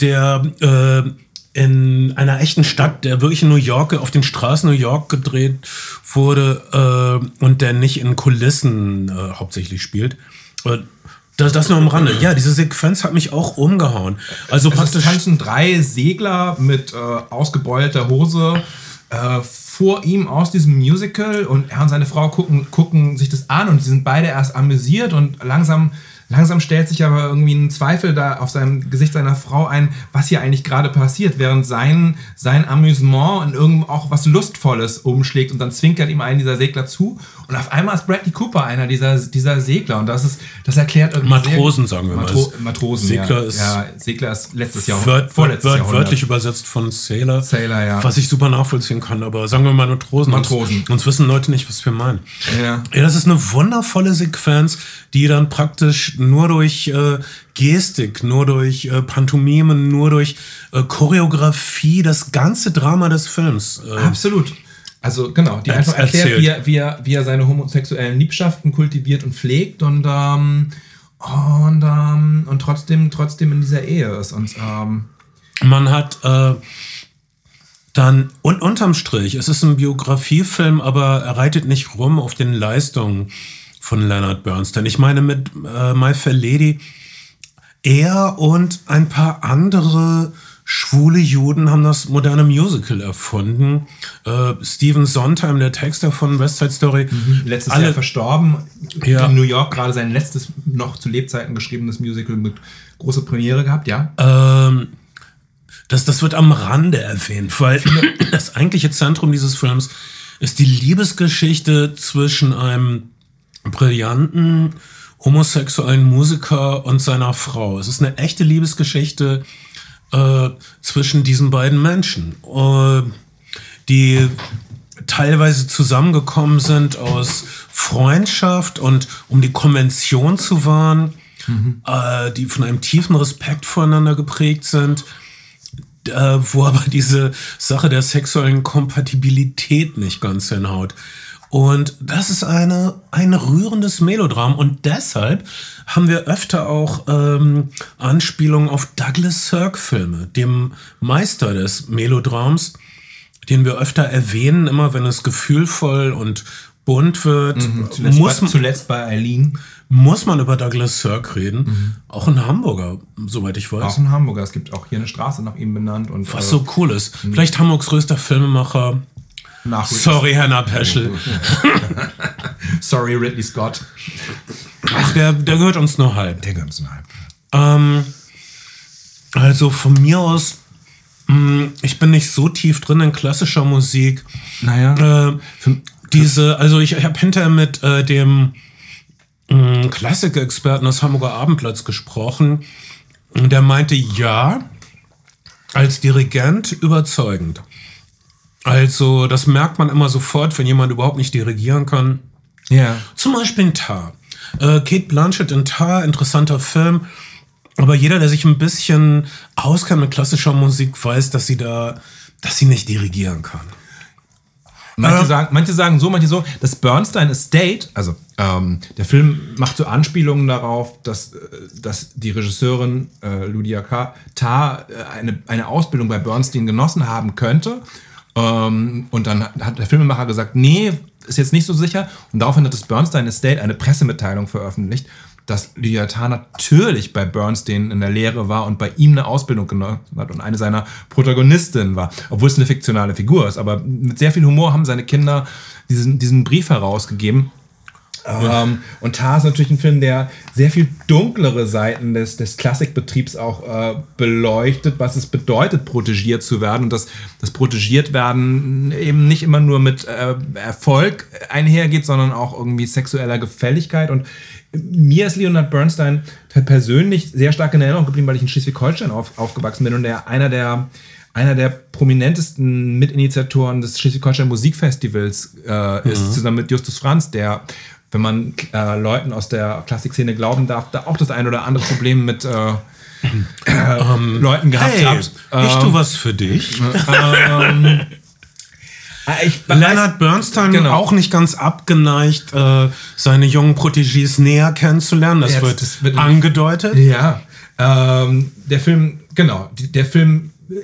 der äh, in einer echten Stadt, der wirklich in New York, auf den Straßen New York gedreht wurde äh, und der nicht in Kulissen äh, hauptsächlich spielt. Äh, das, das nur am Rande. Ja, diese Sequenz hat mich auch umgehauen. Also Also es praktisch tanzen drei Segler mit äh, ausgebeulter Hose äh, vor ihm aus diesem Musical und er und seine Frau gucken, gucken sich das an und sie sind beide erst amüsiert und langsam, langsam stellt sich aber irgendwie ein Zweifel da auf seinem Gesicht seiner Frau ein, was hier eigentlich gerade passiert, während sein, sein Amüsement in irgend auch was Lustvolles umschlägt und dann zwinkert ihm ein dieser Segler zu und auf einmal ist Bradley Cooper einer dieser, dieser Segler und das ist, das erklärt irgendwie Matrosen, sehr, sagen wir mal. Matro Matrosen, Segler ja. ist- ja, Segler ist letztes Jahr, Wört, vorletztes wört, Jahrhundert. wörtlich übersetzt von Sailor. Sailor, ja. Was ich super nachvollziehen kann, aber sagen wir mal Matrosen. Matrosen. Sonst, sonst wissen Leute nicht, was wir meinen. Ja. Ja, das ist eine wundervolle Sequenz, die dann praktisch nur durch äh, Gestik, nur durch äh, Pantomimen, nur durch äh, Choreografie das ganze Drama des Films. Äh, Absolut. Also genau, die einfach erklärt, erzählt. wie er, wie, er, wie er seine homosexuellen Liebschaften kultiviert und pflegt und, ähm, und, ähm, und trotzdem, trotzdem in dieser Ehe ist. Und ähm, Man hat äh, dann, und unterm Strich, es ist ein Biografiefilm, aber er reitet nicht rum auf den Leistungen von Leonard Bernstein. Ich meine, mit äh, My Fair Lady, er und ein paar andere schwule Juden haben das moderne Musical erfunden. Äh, Steven Sondheim, der Texter von West Side Story, letztes alle- Jahr verstorben, Ja. in New York gerade sein letztes, noch zu Lebzeiten geschriebenes Musical mit großer Premiere gehabt, ja. Ähm, das, das wird am Rande erwähnt, weil das eigentliche Zentrum dieses Films ist die Liebesgeschichte zwischen einem brillanten homosexuellen Musiker und seiner Frau. Es ist eine echte Liebesgeschichte äh, zwischen diesen beiden Menschen, äh, die teilweise zusammengekommen sind aus Freundschaft und um die Konvention zu wahren, äh, die von einem tiefen Respekt voreinander geprägt sind, äh, wo aber diese Sache der sexuellen Kompatibilität nicht ganz hinhaut. Und das ist eine, ein rührendes Melodram und deshalb haben wir öfter auch ähm, Anspielungen auf Douglas Sirk-Filme, dem Meister des Melodrams, den wir öfter erwähnen, immer wenn es gefühlvoll und bunt wird. Zuletzt, muss, bei, zuletzt bei Eileen, muss man über Douglas Sirk reden. Auch ein Hamburger, soweit ich weiß. auch in Hamburg. Es gibt auch hier eine Straße nach ihm benannt. Und, Was äh, so cool ist. Vielleicht Hamburgs größter Filmemacher. Nach Sorry, Hannah Peschel. Sorry, Ridley Scott. Ach, der, der gehört uns nur halb. Der ganz halb. Ähm, also von mir aus, mh, ich bin nicht so tief drin in klassischer Musik. Naja. Äh, diese, also ich, ich habe hinterher mit äh, dem mh, Klassiker-Experten des Hamburger Abendblatts gesprochen. Und der meinte, ja, als Dirigent überzeugend. Also, das merkt man immer sofort, wenn jemand überhaupt nicht dirigieren kann. ja. Zum Beispiel in Tar. Äh, Kate Blanchett in Tar, interessanter Film. Aber jeder, der sich ein bisschen auskennt mit klassischer Musik, weiß, dass sie da, dass sie nicht dirigieren kann. Manche, sagen, manche sagen so, manche so. Das Bernstein Estate, also ähm, der Film macht so Anspielungen darauf, dass, äh, dass die Regisseurin äh, Lydia K. Tarr äh, eine, eine Ausbildung bei Bernstein genossen haben könnte. Ähm, und dann hat- der Filmemacher gesagt, nee, ist jetzt nicht so sicher. Und daraufhin hat das Bernstein Estate eine Pressemitteilung veröffentlicht, dass Lydia Tarr natürlich bei Bernstein in der Lehre war und bei ihm eine Ausbildung genossen hat und eine seiner Protagonistinnen war. Obwohl es eine fiktionale Figur ist. Aber mit sehr viel Humor haben seine Kinder diesen, diesen Brief herausgegeben. Ähm, und Tar ist natürlich ein Film, der sehr viel dunklere Seiten des, des Klassikbetriebs auch äh, beleuchtet, was es bedeutet, protegiert zu werden. Und dass das protegiert werden eben nicht immer nur mit äh, Erfolg einhergeht, sondern auch irgendwie sexueller Gefälligkeit. Und mir ist Leonard Bernstein persönlich sehr stark in Erinnerung geblieben, weil ich in Schleswig-Holstein auf, aufgewachsen bin und er einer der einer der prominentesten Mitinitiatoren des Schleswig-Holstein Musikfestivals äh, ist, zusammen mit Justus Franz, der wenn man äh, Leuten aus der Klassikszene glauben darf, da auch das ein oder andere Problem mit äh, äh, Leuten gehabt Hey, hat. ich tu was für dich. Äh, ich Leonard Bernstein Genau. auch nicht ganz abgeneigt, äh, seine jungen Protégés näher kennenzulernen. Das Ja, wird, das wird- angedeutet. Ja, ähm, der Film, genau, der Film äh,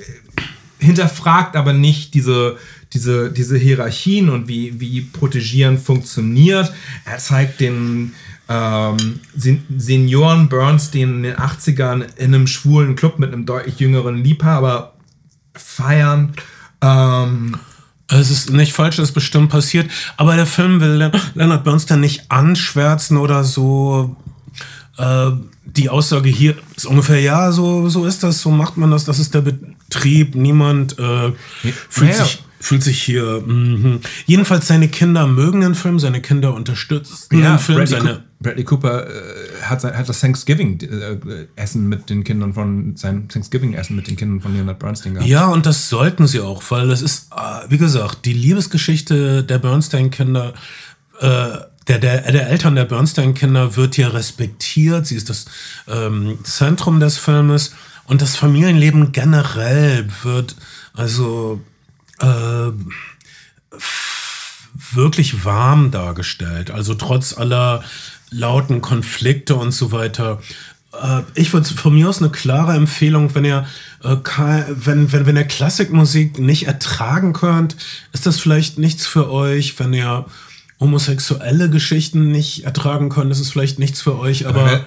hinterfragt aber nicht diese, diese, diese Hierarchien und wie, wie Protegieren funktioniert. Er zeigt den ähm, Sen Senioren Bernstein in den 80ern in einem schwulen Club mit einem deutlich jüngeren Liebhaber feiern. Ähm, Es ist nicht falsch, das ist bestimmt passiert. Aber der Film will Le Leonard Bernstein nicht anschwärzen oder so. Äh, die Aussage hier ist ungefähr, ja, so, so ist das, so macht man das, das ist der Betrieb. Niemand äh, fühlt, Ja. sich, fühlt sich hier. mhm. Jedenfalls seine Kinder mögen den Film, seine Kinder unterstützen ja, den Film. Bradley, Seine, Coo- Bradley Cooper äh, hat, sein- hat das Thanksgiving-Essen mit den Kindern von, sein Thanksgiving-Essen mit den Kindern von Leonard Bernstein gehabt. Ja, und das sollten sie auch, weil das ist, äh, wie gesagt, die Liebesgeschichte der Bernstein-Kinder, äh, der, der, der Eltern der Bernstein-Kinder wird hier respektiert. Sie ist das ähm, Zentrum des Filmes. Und das Familienleben generell wird also äh, wirklich warm dargestellt. Also trotz aller lauten Konflikte und so weiter. Äh, Ich würde von mir aus eine klare Empfehlung, wenn ihr, äh, wenn, wenn, wenn ihr Klassikmusik nicht ertragen könnt, ist das vielleicht nichts für euch. Wenn ihr homosexuelle Geschichten nicht ertragen könnt, ist es vielleicht nichts für euch. Aber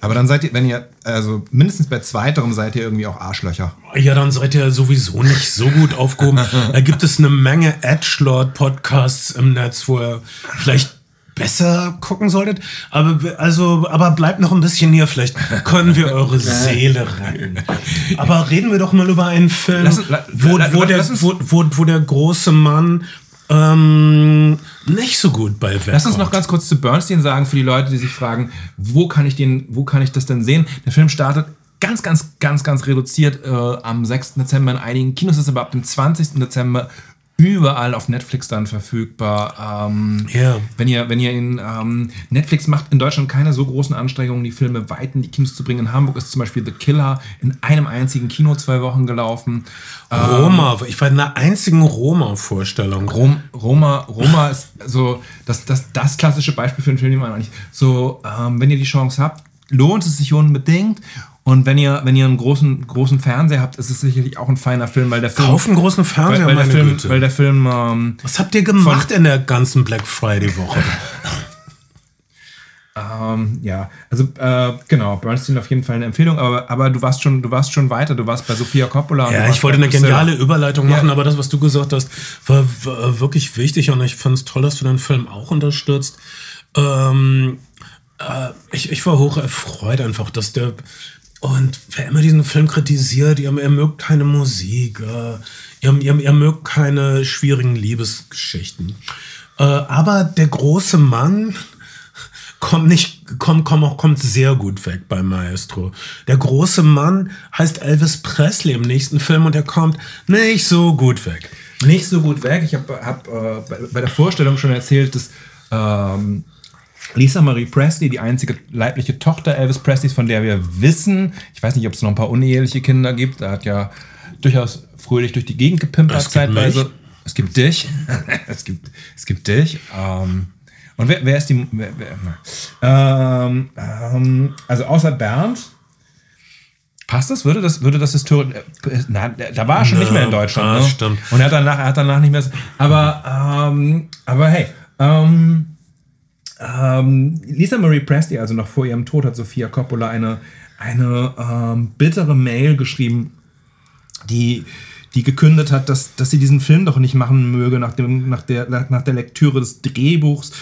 Aber dann seid ihr, wenn ihr, also mindestens bei zweiterem seid ihr irgendwie auch Arschlöcher. Ja, dann seid ihr sowieso nicht so gut aufgehoben. Da gibt es eine Menge Edgelord-Podcasts im Netz, wo ihr vielleicht besser gucken solltet. Aber also, aber bleibt noch ein bisschen hier. Vielleicht können wir eure Seele retten. Aber reden wir doch mal über einen Film, Lass wo, wo, der, wo, wo, wo der große Mann ähm, nicht so gut bei wegkommt. Lass uns noch ganz kurz zu Bernstein sagen, für die Leute, die sich fragen, wo kann ich den, wo kann ich das denn sehen? Der Film startet ganz, ganz, ganz, ganz reduziert äh, am 6. Dezember in einigen Kinos, ist aber ab dem 20. Dezember überall auf Netflix dann verfügbar. Ähm, Ja. Wenn ihr, wenn ihr in ähm, Netflix macht in Deutschland keine so großen Anstrengungen, die Filme weit in die Kinos zu bringen. In Hamburg ist zum Beispiel The Killer in einem einzigen Kino zwei Wochen gelaufen. Roma. Ich war in einer einzigen Roma-Vorstellung. Rom, Roma, Roma ist so das, das, das klassische Beispiel für einen Film, den man eigentlich so, ähm, wenn ihr die Chance habt, lohnt es sich unbedingt. Und wenn ihr, wenn ihr einen großen, großen Fernseher habt, ist es sicherlich auch ein feiner Film, weil der Film. Kauf einen großen Fernseher, weil, weil, der Film Güte. weil der Film, ähm, Was habt ihr gemacht in der ganzen Black Friday-Woche? ähm, ja, also äh, genau, Bernstein auf jeden Fall eine Empfehlung, aber, aber du warst schon, du warst schon weiter, du warst bei Sofia Coppola. Ja, ich wollte eine geniale Überleitung Ja. machen, aber das, was du gesagt hast, war, war wirklich wichtig und ich finde es toll, dass du den Film auch unterstützt. Ähm, äh, ich, ich war hoch erfreut einfach, dass der. Und wer immer diesen Film kritisiert, ihr, ihr mögt keine Musik, äh, ihr, ihr, ihr mögt keine schwierigen Liebesgeschichten. Äh, aber der große Mann kommt nicht, kommt, kommt, kommt sehr gut weg beim Maestro. Der große Mann heißt Elvis Presley im nächsten Film und er kommt nicht so gut weg. nicht so gut weg. Ich habe hab, äh, bei, bei der Vorstellung schon erzählt, dass ähm, Lisa Marie Presley, die einzige leibliche Tochter Elvis Presleys, von der wir wissen, ich weiß nicht, ob es noch ein paar uneheliche Kinder gibt, da hat ja durchaus fröhlich durch die Gegend gepimpert Es gibt zeitweise. mich. Es gibt dich. es, gibt, es gibt dich. Ähm, und wer, wer ist die. Wer, wer, ähm, ähm, also außer Bernd. Passt das? Würde das, würde das historisch. Äh, na, da war er schon Ja, nicht mehr in Deutschland. ah, ne? stimmt. Und er hat danach, er hat danach nicht mehr. Aber, ähm, aber hey, ähm, ähm, Lisa Marie Presley, also noch vor ihrem Tod, hat Sophia Coppola eine, eine ähm, bittere Mail geschrieben, die, die gekündigt hat, dass, dass sie diesen Film doch nicht machen möge nach, dem, nach, der, nach der Lektüre des Drehbuchs.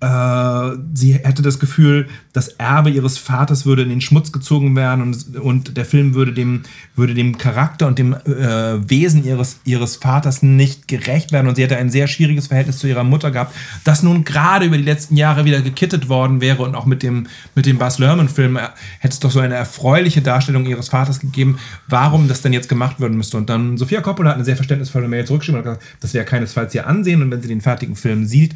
Äh, sie hätte das Gefühl, das Erbe ihres Vaters würde in den Schmutz gezogen werden und, und der Film würde dem, würde dem Charakter und dem äh, Wesen ihres, ihres Vaters nicht gerecht werden. Und sie hätte ein sehr schwieriges Verhältnis zu ihrer Mutter gehabt, das nun gerade über die letzten Jahre wieder gekittet worden wäre. Und auch mit dem, mit dem Bas Lerman-Film äh, hätte es doch so eine erfreuliche Darstellung ihres Vaters gegeben, warum das denn jetzt gemacht werden müsste. Und dann Sophia Coppola hat eine sehr verständnisvolle Mail zurückgeschrieben und gesagt, das wäre keinesfalls ihr Ansehen. Und wenn sie den fertigen Film sieht,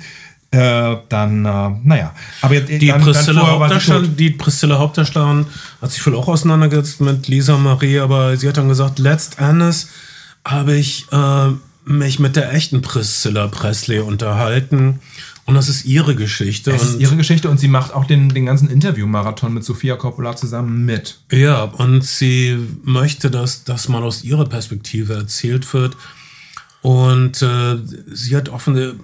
äh, dann, äh, naja. Aber die, dann, Priscilla dann Hauptdarsteller, die Priscilla Hauptdarstellerin hat sich wohl auch auseinandergesetzt mit Lisa Marie, aber sie hat dann gesagt, letztendlich habe ich äh, mich mit der echten Priscilla Presley unterhalten. Und das ist ihre Geschichte. Es ist ihre Geschichte und sie macht auch den, den ganzen Interview-Marathon mit Sophia Coppola zusammen mit. Ja, und sie möchte, dass das mal aus ihrer Perspektive erzählt wird. Und äh, sie hat offene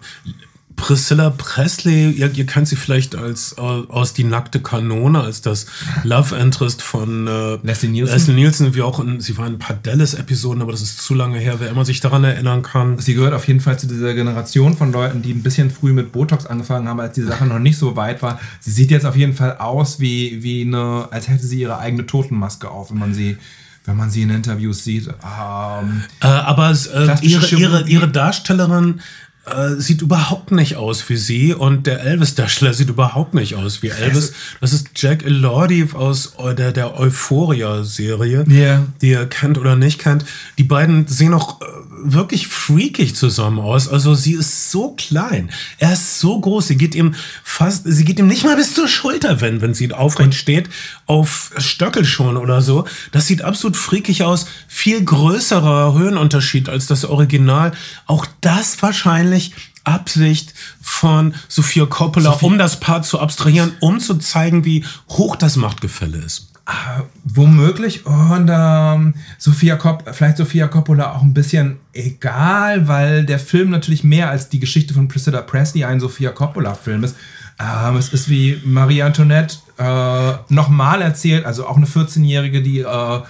Priscilla Presley, ihr, ihr kennt sie vielleicht als äh, aus Die nackte Kanone, als das Love Interest von äh, Leslie Nielsen. Leslie Nielsen, wie auch in, sie war in ein paar Dallas-Episoden, aber das ist zu lange her, wer immer sich daran erinnern kann. Sie gehört auf jeden Fall zu dieser Generation von Leuten, die ein bisschen früh mit Botox angefangen haben, als die Sache noch nicht so weit war. Sie sieht jetzt auf jeden Fall aus wie, wie eine, als hätte sie ihre eigene Totenmaske auf, wenn man sie wenn man sie in Interviews sieht. Ähm, äh, aber äh, ihre, ihre, ihre Darstellerin äh, sieht überhaupt nicht aus wie sie und der Elvis-Darsteller sieht überhaupt nicht aus wie Elvis. Das ist Jack Elordi aus der, der Euphoria-Serie, yeah. die ihr kennt oder nicht kennt. Die beiden sehen auch äh, wirklich freakig zusammen aus. Also sie ist so klein, er ist so groß, sie geht ihm fast, sie geht ihm nicht mal bis zur Schulter, wenn, wenn sie aufrecht steht, auf Stöckel schon oder so. Das sieht absolut freakig aus. Viel größerer Höhenunterschied als das Original. Auch das wahrscheinlich Absicht von Sophia Coppola, Sophie. um das Paar zu abstrahieren, um zu zeigen, wie hoch das Machtgefälle ist. Ah, womöglich und ähm, Sophia Cop vielleicht Sophia Coppola auch ein bisschen egal, weil der Film natürlich mehr als die Geschichte von Priscilla Presley ein Sophia Coppola Film ist. Ähm, es ist wie Marie Antoinette äh, nochmal erzählt, also auch eine 14-Jährige, die äh,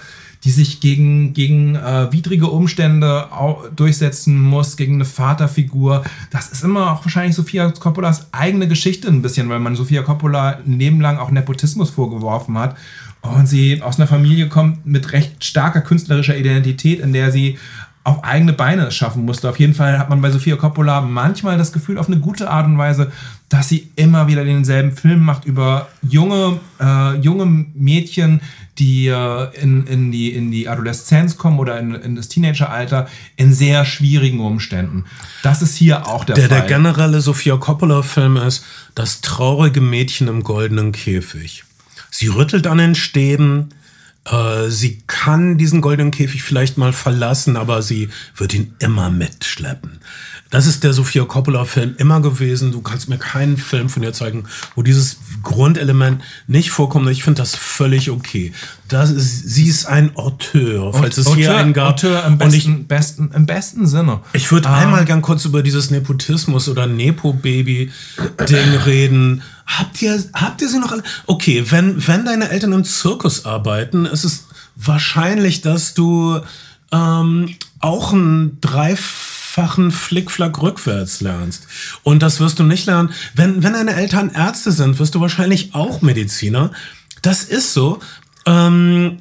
die sich gegen, gegen äh, widrige Umstände durchsetzen muss, gegen eine Vaterfigur. Das ist immer auch wahrscheinlich Sofia Coppolas eigene Geschichte ein bisschen, weil man Sofia Coppola ein Leben lang auch Nepotismus vorgeworfen hat. Und sie aus einer Familie kommt mit recht starker künstlerischer Identität, in der sie auf eigene Beine schaffen musste. Auf jeden Fall hat man bei Sofia Coppola manchmal das Gefühl, auf eine gute Art und Weise, dass sie immer wieder denselben Film macht über junge, äh, junge Mädchen, die äh, in, in, die, in die Adoleszenz kommen oder in, in das Teenageralter in sehr schwierigen Umständen. Das ist hier auch der, der Fall. Der generelle Sofia Coppola-Film ist das traurige Mädchen im goldenen Käfig. Sie rüttelt an den Stäben. Äh, sie kann diesen goldenen Käfig vielleicht mal verlassen, aber sie wird ihn immer mitschleppen. Das ist der Sofia Coppola-Film immer gewesen. Du kannst mir keinen Film von ihr zeigen, wo dieses Grundelement nicht vorkommt. Ich finde das völlig okay. Das ist, sie ist ein Auteur, falls es Auteur, hier einen gab. Auteur im besten, ich, besten, im besten Sinne. Ich würde. Ah. einmal gern kurz über dieses Nepotismus oder Nepo-Baby-Ding reden. Habt ihr, habt ihr sie noch alle? Okay, wenn, wenn deine Eltern im Zirkus arbeiten, ist es wahrscheinlich, dass du ähm, auch ein Dreif einfachen Flickflack rückwärts lernst. Und das wirst du nicht lernen. Wenn, wenn deine Eltern Ärzte sind, wirst du wahrscheinlich auch Mediziner. Das ist so. Ähm,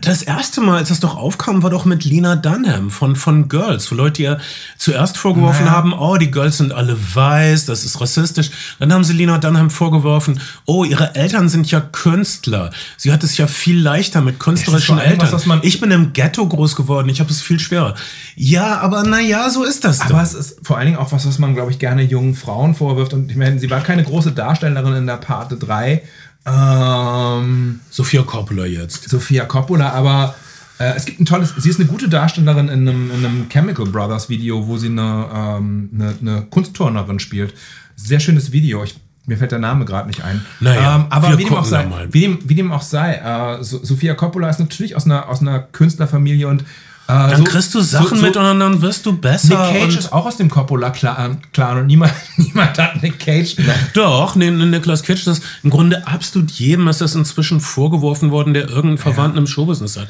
das erste Mal, als das doch aufkam, war doch mit Lena Dunham von, von Girls, wo Leute ihr zuerst vorgeworfen naja. haben, oh, die Girls sind alle weiß, das ist rassistisch. Dann haben sie Lena Dunham vorgeworfen, oh, ihre Eltern sind ja Künstler. Sie hat es ja viel leichter mit künstlerischen Eltern. Was, ich bin im Ghetto groß geworden, ich habe es viel schwerer. Ja, aber naja, so ist das. Aber doch. es ist vor allen Dingen auch was, was man, glaube ich, gerne jungen Frauen vorwirft. Und ich meine, sie war keine große Darstellerin in der Parte 3 ähm, Sophia Coppola jetzt. Sophia Coppola, aber äh, es gibt ein tolles, sie ist eine gute Darstellerin in einem, in einem Chemical Brothers Video, wo sie eine, ähm, eine, eine Kunstturnerin spielt. Sehr schönes Video. Ich, mir fällt der Name gerade nicht ein. Naja, ähm, aber wie dem, auch sei, wie, dem, wie dem auch sei, äh, Sophia Coppola ist natürlich aus einer, aus einer Künstlerfamilie und dann so, kriegst du Sachen so, so mit und dann wirst du besser. Nick Cage ist auch aus dem Coppola-Clan und niemand, niemand hat Nick Cage. Doch, nee, Nicolas Cage ist im Grunde absolut jedem ist das inzwischen vorgeworfen worden, der irgendeinen Verwandten ja. im Showbusiness hat.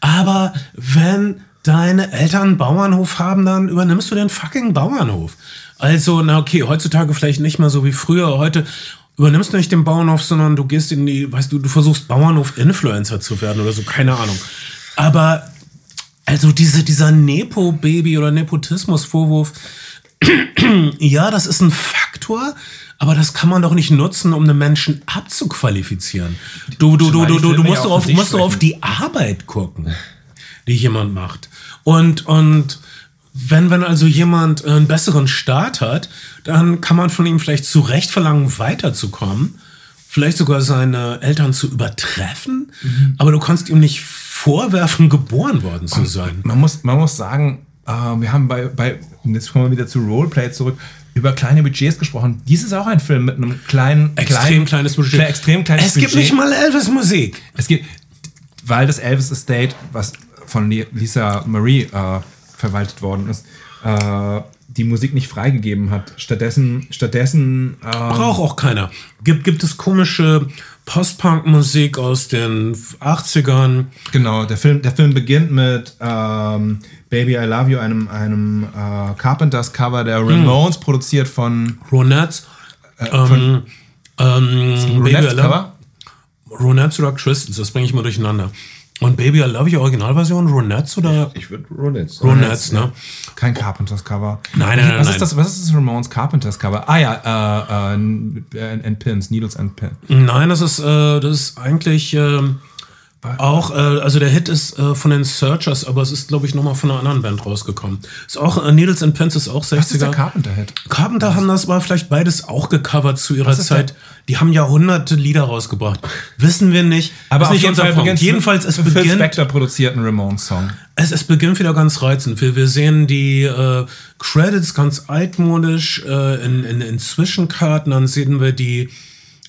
Aber wenn deine Eltern einen Bauernhof haben, dann übernimmst du den fucking Bauernhof. Also, na okay, heutzutage vielleicht nicht mehr so wie früher. Heute übernimmst du nicht den Bauernhof, sondern du gehst in die, weißt du, du versuchst Bauernhof-Influencer zu werden oder so, keine Ahnung. Aber also diese, dieser Nepo-Baby oder Nepotismus-Vorwurf, ja, das ist ein Faktor, aber das kann man doch nicht nutzen, um einen Menschen abzuqualifizieren. Du, du, du, du, du, du musst ja auf, musst doch auf die Arbeit gucken, die jemand macht. Und, und wenn, wenn also jemand einen besseren Start hat, dann kann man von ihm vielleicht zu Recht verlangen, weiterzukommen, vielleicht sogar seine Eltern zu übertreffen, Mhm. aber du kannst ihm nicht vorwerfen, geboren worden zu sein. Man muss, man muss sagen, äh, wir haben bei, bei, jetzt kommen wir wieder zu Roleplay zurück, über kleine Budgets gesprochen. Dies ist auch ein Film mit einem kleinen, Extrem kleinen, kleines Budget. Kle- Extrem kleines es gibt Budget. nicht mal Elvis-Musik. Es gibt, weil das Elvis Estate, was von Li- Lisa Marie äh, verwaltet worden ist, äh, die Musik nicht freigegeben hat. Stattdessen, stattdessen äh, Braucht auch keiner. Gibt, gibt es komische Post-Punk-Musik aus den 80ern? Genau, der Film, der Film beginnt mit ähm, Baby I Love You, einem, einem äh, Carpenters Cover der Hm. Ramones, produziert von, Ronettes? ähm, ähm, Baby I Ronettes Love, Cover. Ronettes oder Crystals, das bringe ich mal durcheinander. Und Baby I Love You Originalversion, Ronettes oder Ich würde Ronettes sagen. Ronettes, ne? Kein Carpenters Cover. Nein, nein, nein, Was nein. ist das, was ist das Ramones Carpenters Cover? Ah ja, äh, äh, and Pins, Needles and Pins. Nein, das ist, äh, das ist eigentlich ähm, auch, äh, also der Hit ist äh, von den Searchers, aber es ist, glaube ich, nochmal von einer anderen Band rausgekommen. Ist auch, äh, Needles and Pins ist auch 60er. Was ist der Carpenter-Hit? Carpenter haben das war vielleicht beides auch gecovert zu ihrer Zeit. Die haben Jahrhunderte Lieder rausgebracht. Wissen wir nicht. Aber ist auf nicht jeden unser Fall Punkt. Jedenfalls, es Phil beginnt, Spector produzierten Ramones-Song. es, es beginnt wieder ganz reizend. Wir, wir sehen die äh, Credits ganz altmodisch äh, in, in, in Zwischenkarten. Dann sehen wir die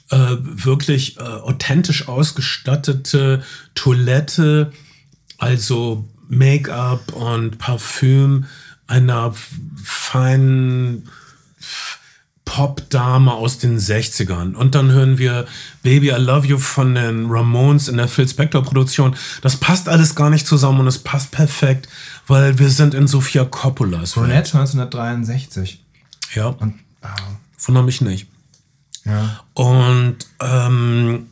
äh, wirklich äh, authentisch ausgestattete Toilette, also Make-up und Parfüm einer feinen Popdame aus den 60ern. Und dann hören wir Baby I Love You von den Ramones in der Phil Spector Produktion. Das passt alles gar nicht zusammen und es passt perfekt, weil wir sind in Sofia Coppolas Welt. Ronette 1963. Ja, Und, ah, wundert mich nicht. Und ähm,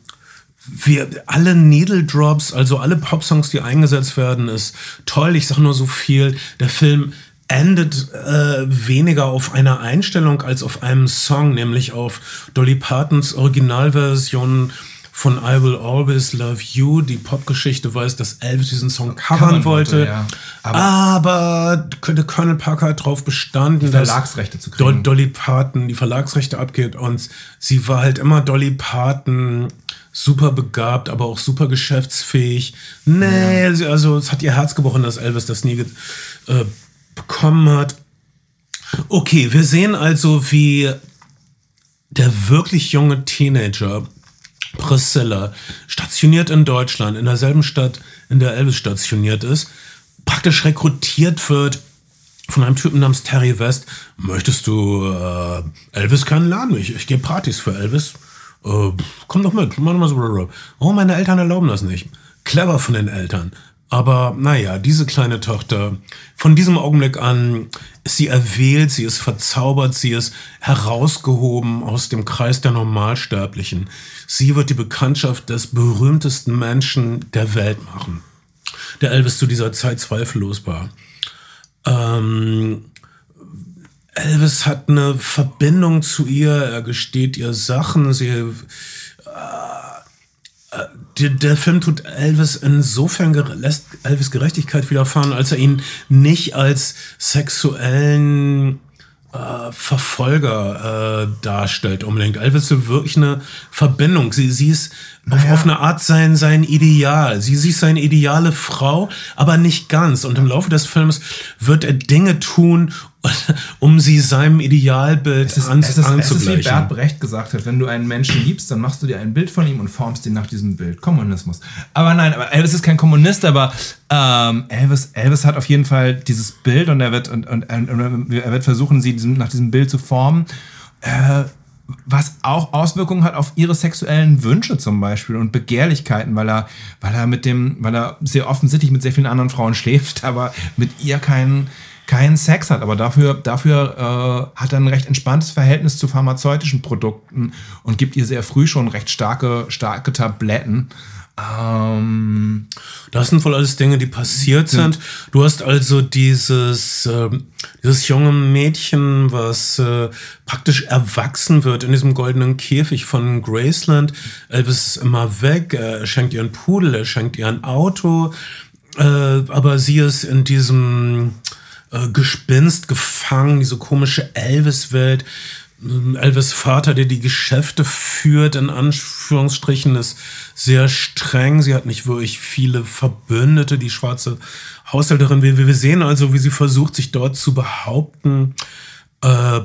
wir alle Needle Drops, also alle Popsongs, die eingesetzt werden, ist toll. Ich sage nur so viel. Der Film endet äh, weniger auf einer Einstellung als auf einem Song, nämlich auf Dolly Partons Originalversion von I Will Always Love You. Die Popgeschichte weiß, dass Elvis diesen Song covern wollte, wollte. ja. Aber, der Colonel Parker hat darauf bestanden, dass Verlagsrechte zu Dol kriegen. Dolly Parton die Verlagsrechte abgeht und sie war halt immer Dolly Parton super begabt, aber auch super geschäftsfähig. Nee, sie- also es hat ihr Herz gebrochen, dass Elvis das nie äh, bekommen hat. Okay, wir sehen also, wie der wirklich junge Teenager Priscilla, stationiert in Deutschland, in derselben Stadt, in der Elvis stationiert ist, praktisch rekrutiert wird von einem Typen namens Terry West. Möchtest du äh, Elvis kennenlernen? Ich, ich gebe Partys für Elvis. Äh, komm doch mit. Oh, meine Eltern erlauben das nicht. Clever von den Eltern. Aber naja, diese kleine Tochter, von diesem Augenblick an ist sie erwählt, sie ist verzaubert, sie ist herausgehoben aus dem Kreis der Normalsterblichen. Sie wird die Bekanntschaft des berühmtesten Menschen der Welt machen, der Elvis zu dieser Zeit zweifellos war. Ähm, Elvis hat eine Verbindung zu ihr, er gesteht ihr Sachen, sie äh, der, der Film tut Elvis insofern lässt Elvis Gerechtigkeit widerfahren, als er ihn nicht als sexuellen äh, Verfolger äh, darstellt unbedingt. Elvis ist wirklich eine Verbindung. Sie, sie ist auf, auf eine Art sein, sein Ideal. Sie, sie ist seine ideale Frau, aber nicht ganz. Und im Laufe des Films wird er Dinge tun, um sie seinem Idealbild Es ist, ans, es, ist, es ist wie anzugleichen. Bert Brecht gesagt hat, wenn du einen Menschen liebst, dann machst du dir ein Bild von ihm und formst ihn nach diesem Bild. Kommunismus. Aber nein, aber Elvis ist kein Kommunist, aber ähm, Elvis, Elvis hat auf jeden Fall dieses Bild und er wird, und, und, und er wird versuchen, sie diesem, nach diesem Bild zu formen. Äh, was auch Auswirkungen hat auf ihre sexuellen Wünsche zum Beispiel und Begehrlichkeiten, weil er, weil er mit dem, weil er sehr offensichtlich mit sehr vielen anderen Frauen schläft, aber mit ihr keinen keinen Sex hat, aber dafür, dafür äh, hat er ein recht entspanntes Verhältnis zu pharmazeutischen Produkten und gibt ihr sehr früh schon recht starke, starke Tabletten. Ähm, das sind wohl alles Dinge, die passiert sind. Du hast also dieses, äh, dieses junge Mädchen, was äh, praktisch erwachsen wird in diesem goldenen Käfig von Graceland. Elvis ist immer weg, er schenkt ihr einen Pudel, er schenkt ihr ein Auto, äh, aber sie ist in diesem äh, Gespinst gefangen, diese komische Elvis-Welt. Elvis Vater, der die Geschäfte führt, in Anführungsstrichen, ist sehr streng. Sie hat nicht wirklich viele Verbündete, die schwarze Haushälterin. Wir, wir sehen also, wie sie versucht, sich dort zu behaupten. Äh,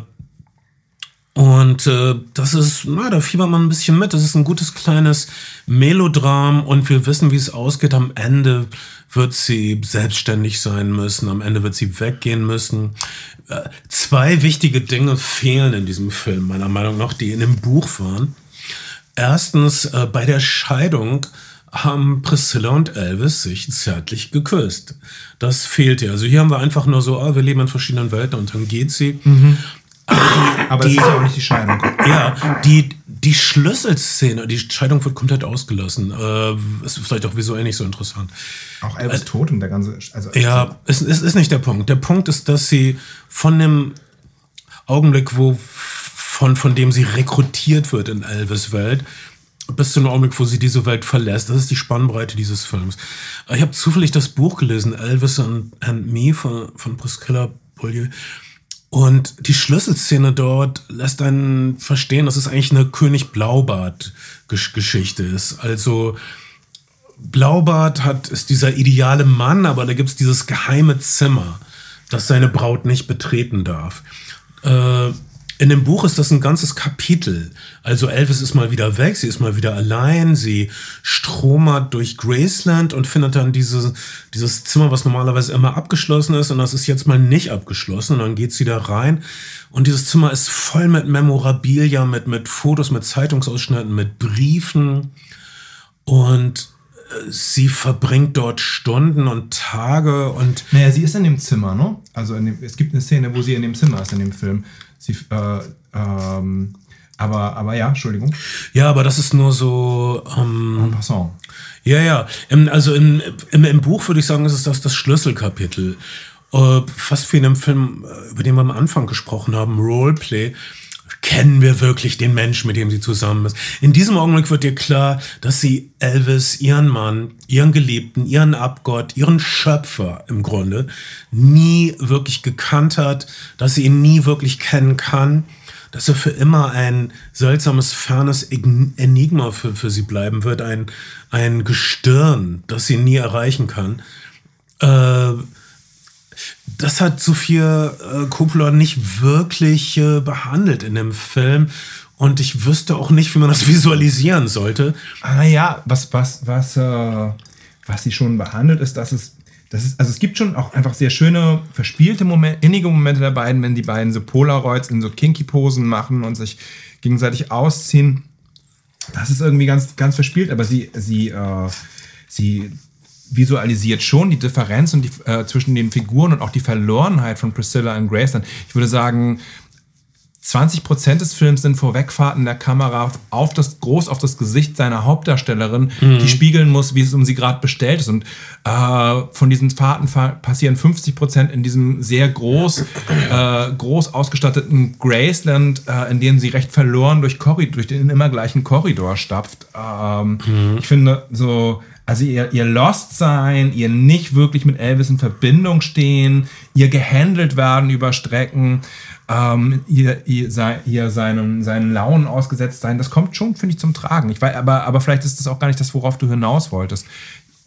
und äh, das ist, na, da fiebert man ein bisschen mit. Das ist ein gutes kleines Melodram und wir wissen, wie es ausgeht. Am Ende wird sie selbstständig sein müssen. Am Ende wird sie weggehen müssen. Äh, zwei wichtige Dinge fehlen in diesem Film, meiner Meinung nach, die in dem Buch waren. Erstens, äh, bei der Scheidung haben Priscilla und Elvis sich zärtlich geküsst. Das fehlte. Also hier haben wir einfach nur so, oh, wir leben in verschiedenen Welten und dann geht sie. Mhm. Aber die, das ist ja auch nicht die Scheidung. Ja, die, die Schlüsselszene, die Scheidung wird komplett ausgelassen. Äh, ist vielleicht auch visuell nicht so interessant. Auch Elvis äh, tot und der ganze. Also, ja, es, es ist nicht der Punkt. Der Punkt ist, dass sie von dem Augenblick, wo von, von dem sie rekrutiert wird in Elvis Welt, bis zu dem Augenblick, wo sie diese Welt verlässt. Das ist die Spannbreite dieses Films. Ich habe zufällig das Buch gelesen, Elvis and, and Me von, von Priscilla Beaulieu. Und die Schlüsselszene dort lässt einen verstehen, dass es eigentlich eine König Blaubart-Geschichte ist. Also Blaubart hat, ist dieser ideale Mann, aber da gibt es dieses geheime Zimmer, das seine Braut nicht betreten darf. Äh, in dem Buch ist das ein ganzes Kapitel. Also Elvis ist mal wieder weg, sie ist mal wieder allein, sie stromert durch Graceland und findet dann diese, dieses Zimmer, was normalerweise immer abgeschlossen ist und das ist jetzt mal nicht abgeschlossen und dann geht sie da rein und dieses Zimmer ist voll mit Memorabilia, mit, mit Fotos, mit Zeitungsausschnitten, mit Briefen und äh, sie verbringt dort Stunden und Tage und. Naja, sie ist in dem Zimmer, ne? Also dem, es gibt eine Szene, wo sie in dem Zimmer ist in dem Film. Sie, äh, ähm, aber, aber ja, Entschuldigung. Ja, aber das ist nur so. Ähm, en passant. Ja, ja. Im, also im, im, im Buch würde ich sagen, ist es das, das Schlüsselkapitel. Äh, fast wie in einem Film, äh, über den wir am Anfang gesprochen haben, Roleplay kennen wir wirklich den Menschen, mit dem sie zusammen ist. In diesem Augenblick wird dir klar, dass sie Elvis, ihren Mann, ihren Geliebten, ihren Abgott, ihren Schöpfer im Grunde nie wirklich gekannt hat, dass sie ihn nie wirklich kennen kann, dass er für immer ein seltsames, fernes Enigma für, für sie bleiben wird, ein, ein Gestirn, das sie nie erreichen kann. Äh, das hat Sophia äh, Coppola nicht wirklich äh, behandelt in dem Film. Und ich wüsste auch nicht, wie man das visualisieren sollte. Ah ja, was, was, was, äh, was sie schon behandelt, ist, dass es, das ist, also es gibt schon auch einfach sehr schöne, verspielte Momente, innige Momente der beiden, wenn die beiden so Polaroids in so Kinky-Posen machen und sich gegenseitig ausziehen. Das ist irgendwie ganz, ganz verspielt, aber sie, sie, äh, sie visualisiert schon die Differenz und die, äh, zwischen den Figuren und auch die Verlorenheit von Priscilla und Grace. Ich würde sagen, 20% des Films sind Vorwegfahrten der Kamera auf das groß auf das Gesicht seiner Hauptdarstellerin, mhm. die spiegeln muss, wie es um sie gerade bestellt ist. Und äh, von diesen Fahrten passieren 50% in diesem sehr groß, äh, groß ausgestatteten Graceland, äh, in dem sie recht verloren durch, Korridor, durch den immer gleichen Korridor stapft. Ähm, mhm. Ich finde so also ihr, ihr Lost sein, ihr nicht wirklich mit Elvis in Verbindung stehen, ihr gehandelt werden über Strecken, ähm, ihr, ihr, ihr seinen, seinen Launen ausgesetzt sein, das kommt schon, finde ich, zum Tragen. Ich weiß, aber, aber vielleicht ist das auch gar nicht das, worauf du hinaus wolltest.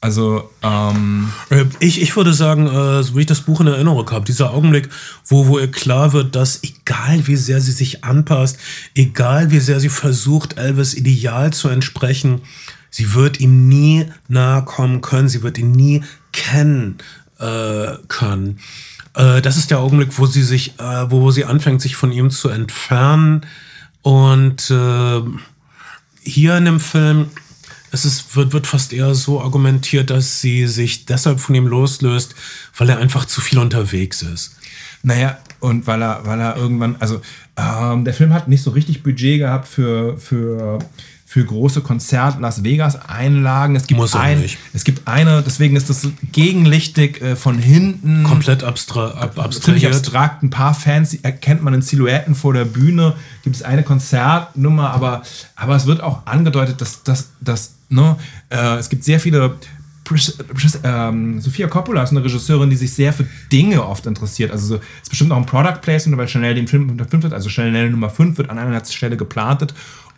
Also, ähm äh, ich, ich würde sagen, äh, so wie ich das Buch in Erinnerung habe, dieser Augenblick, wo, wo ihr klar wird, dass egal wie sehr sie sich anpasst, egal wie sehr sie versucht, Elvis Ideal zu entsprechen, Sie wird ihm nie nahe kommen können, sie wird ihn nie kennen äh, können. Äh, das ist der Augenblick, wo sie sich, äh, wo, sie anfängt, sich von ihm zu entfernen Und äh, hier in dem Film es ist, wird, wird fast eher so argumentiert, dass sie sich deshalb von ihm loslöst, weil er einfach zu viel unterwegs ist. Naja, und weil er, weil er irgendwann, also ähm, der Film hat nicht so richtig Budget gehabt für, für, für große Konzert Las Vegas Einlagen. Es gibt Muss ein, nicht. es gibt eine, deswegen ist das gegenlichtig äh, von hinten. Komplett abstra ab, ziemlich abstrahiert. abstrakt. Ein paar Fans erkennt man in Silhouetten vor der Bühne. Gibt es eine Konzertnummer, aber, aber es wird auch angedeutet, dass, dass, dass ne, äh, es gibt sehr viele. Ähm, Sophia Coppola ist eine Regisseurin, die sich sehr für Dinge oft interessiert. Also so, ist bestimmt auch ein Product Placement, weil Chanel den Film Nummer 5 wird, also Chanel Nummer 5 wird an einer Stelle geplantet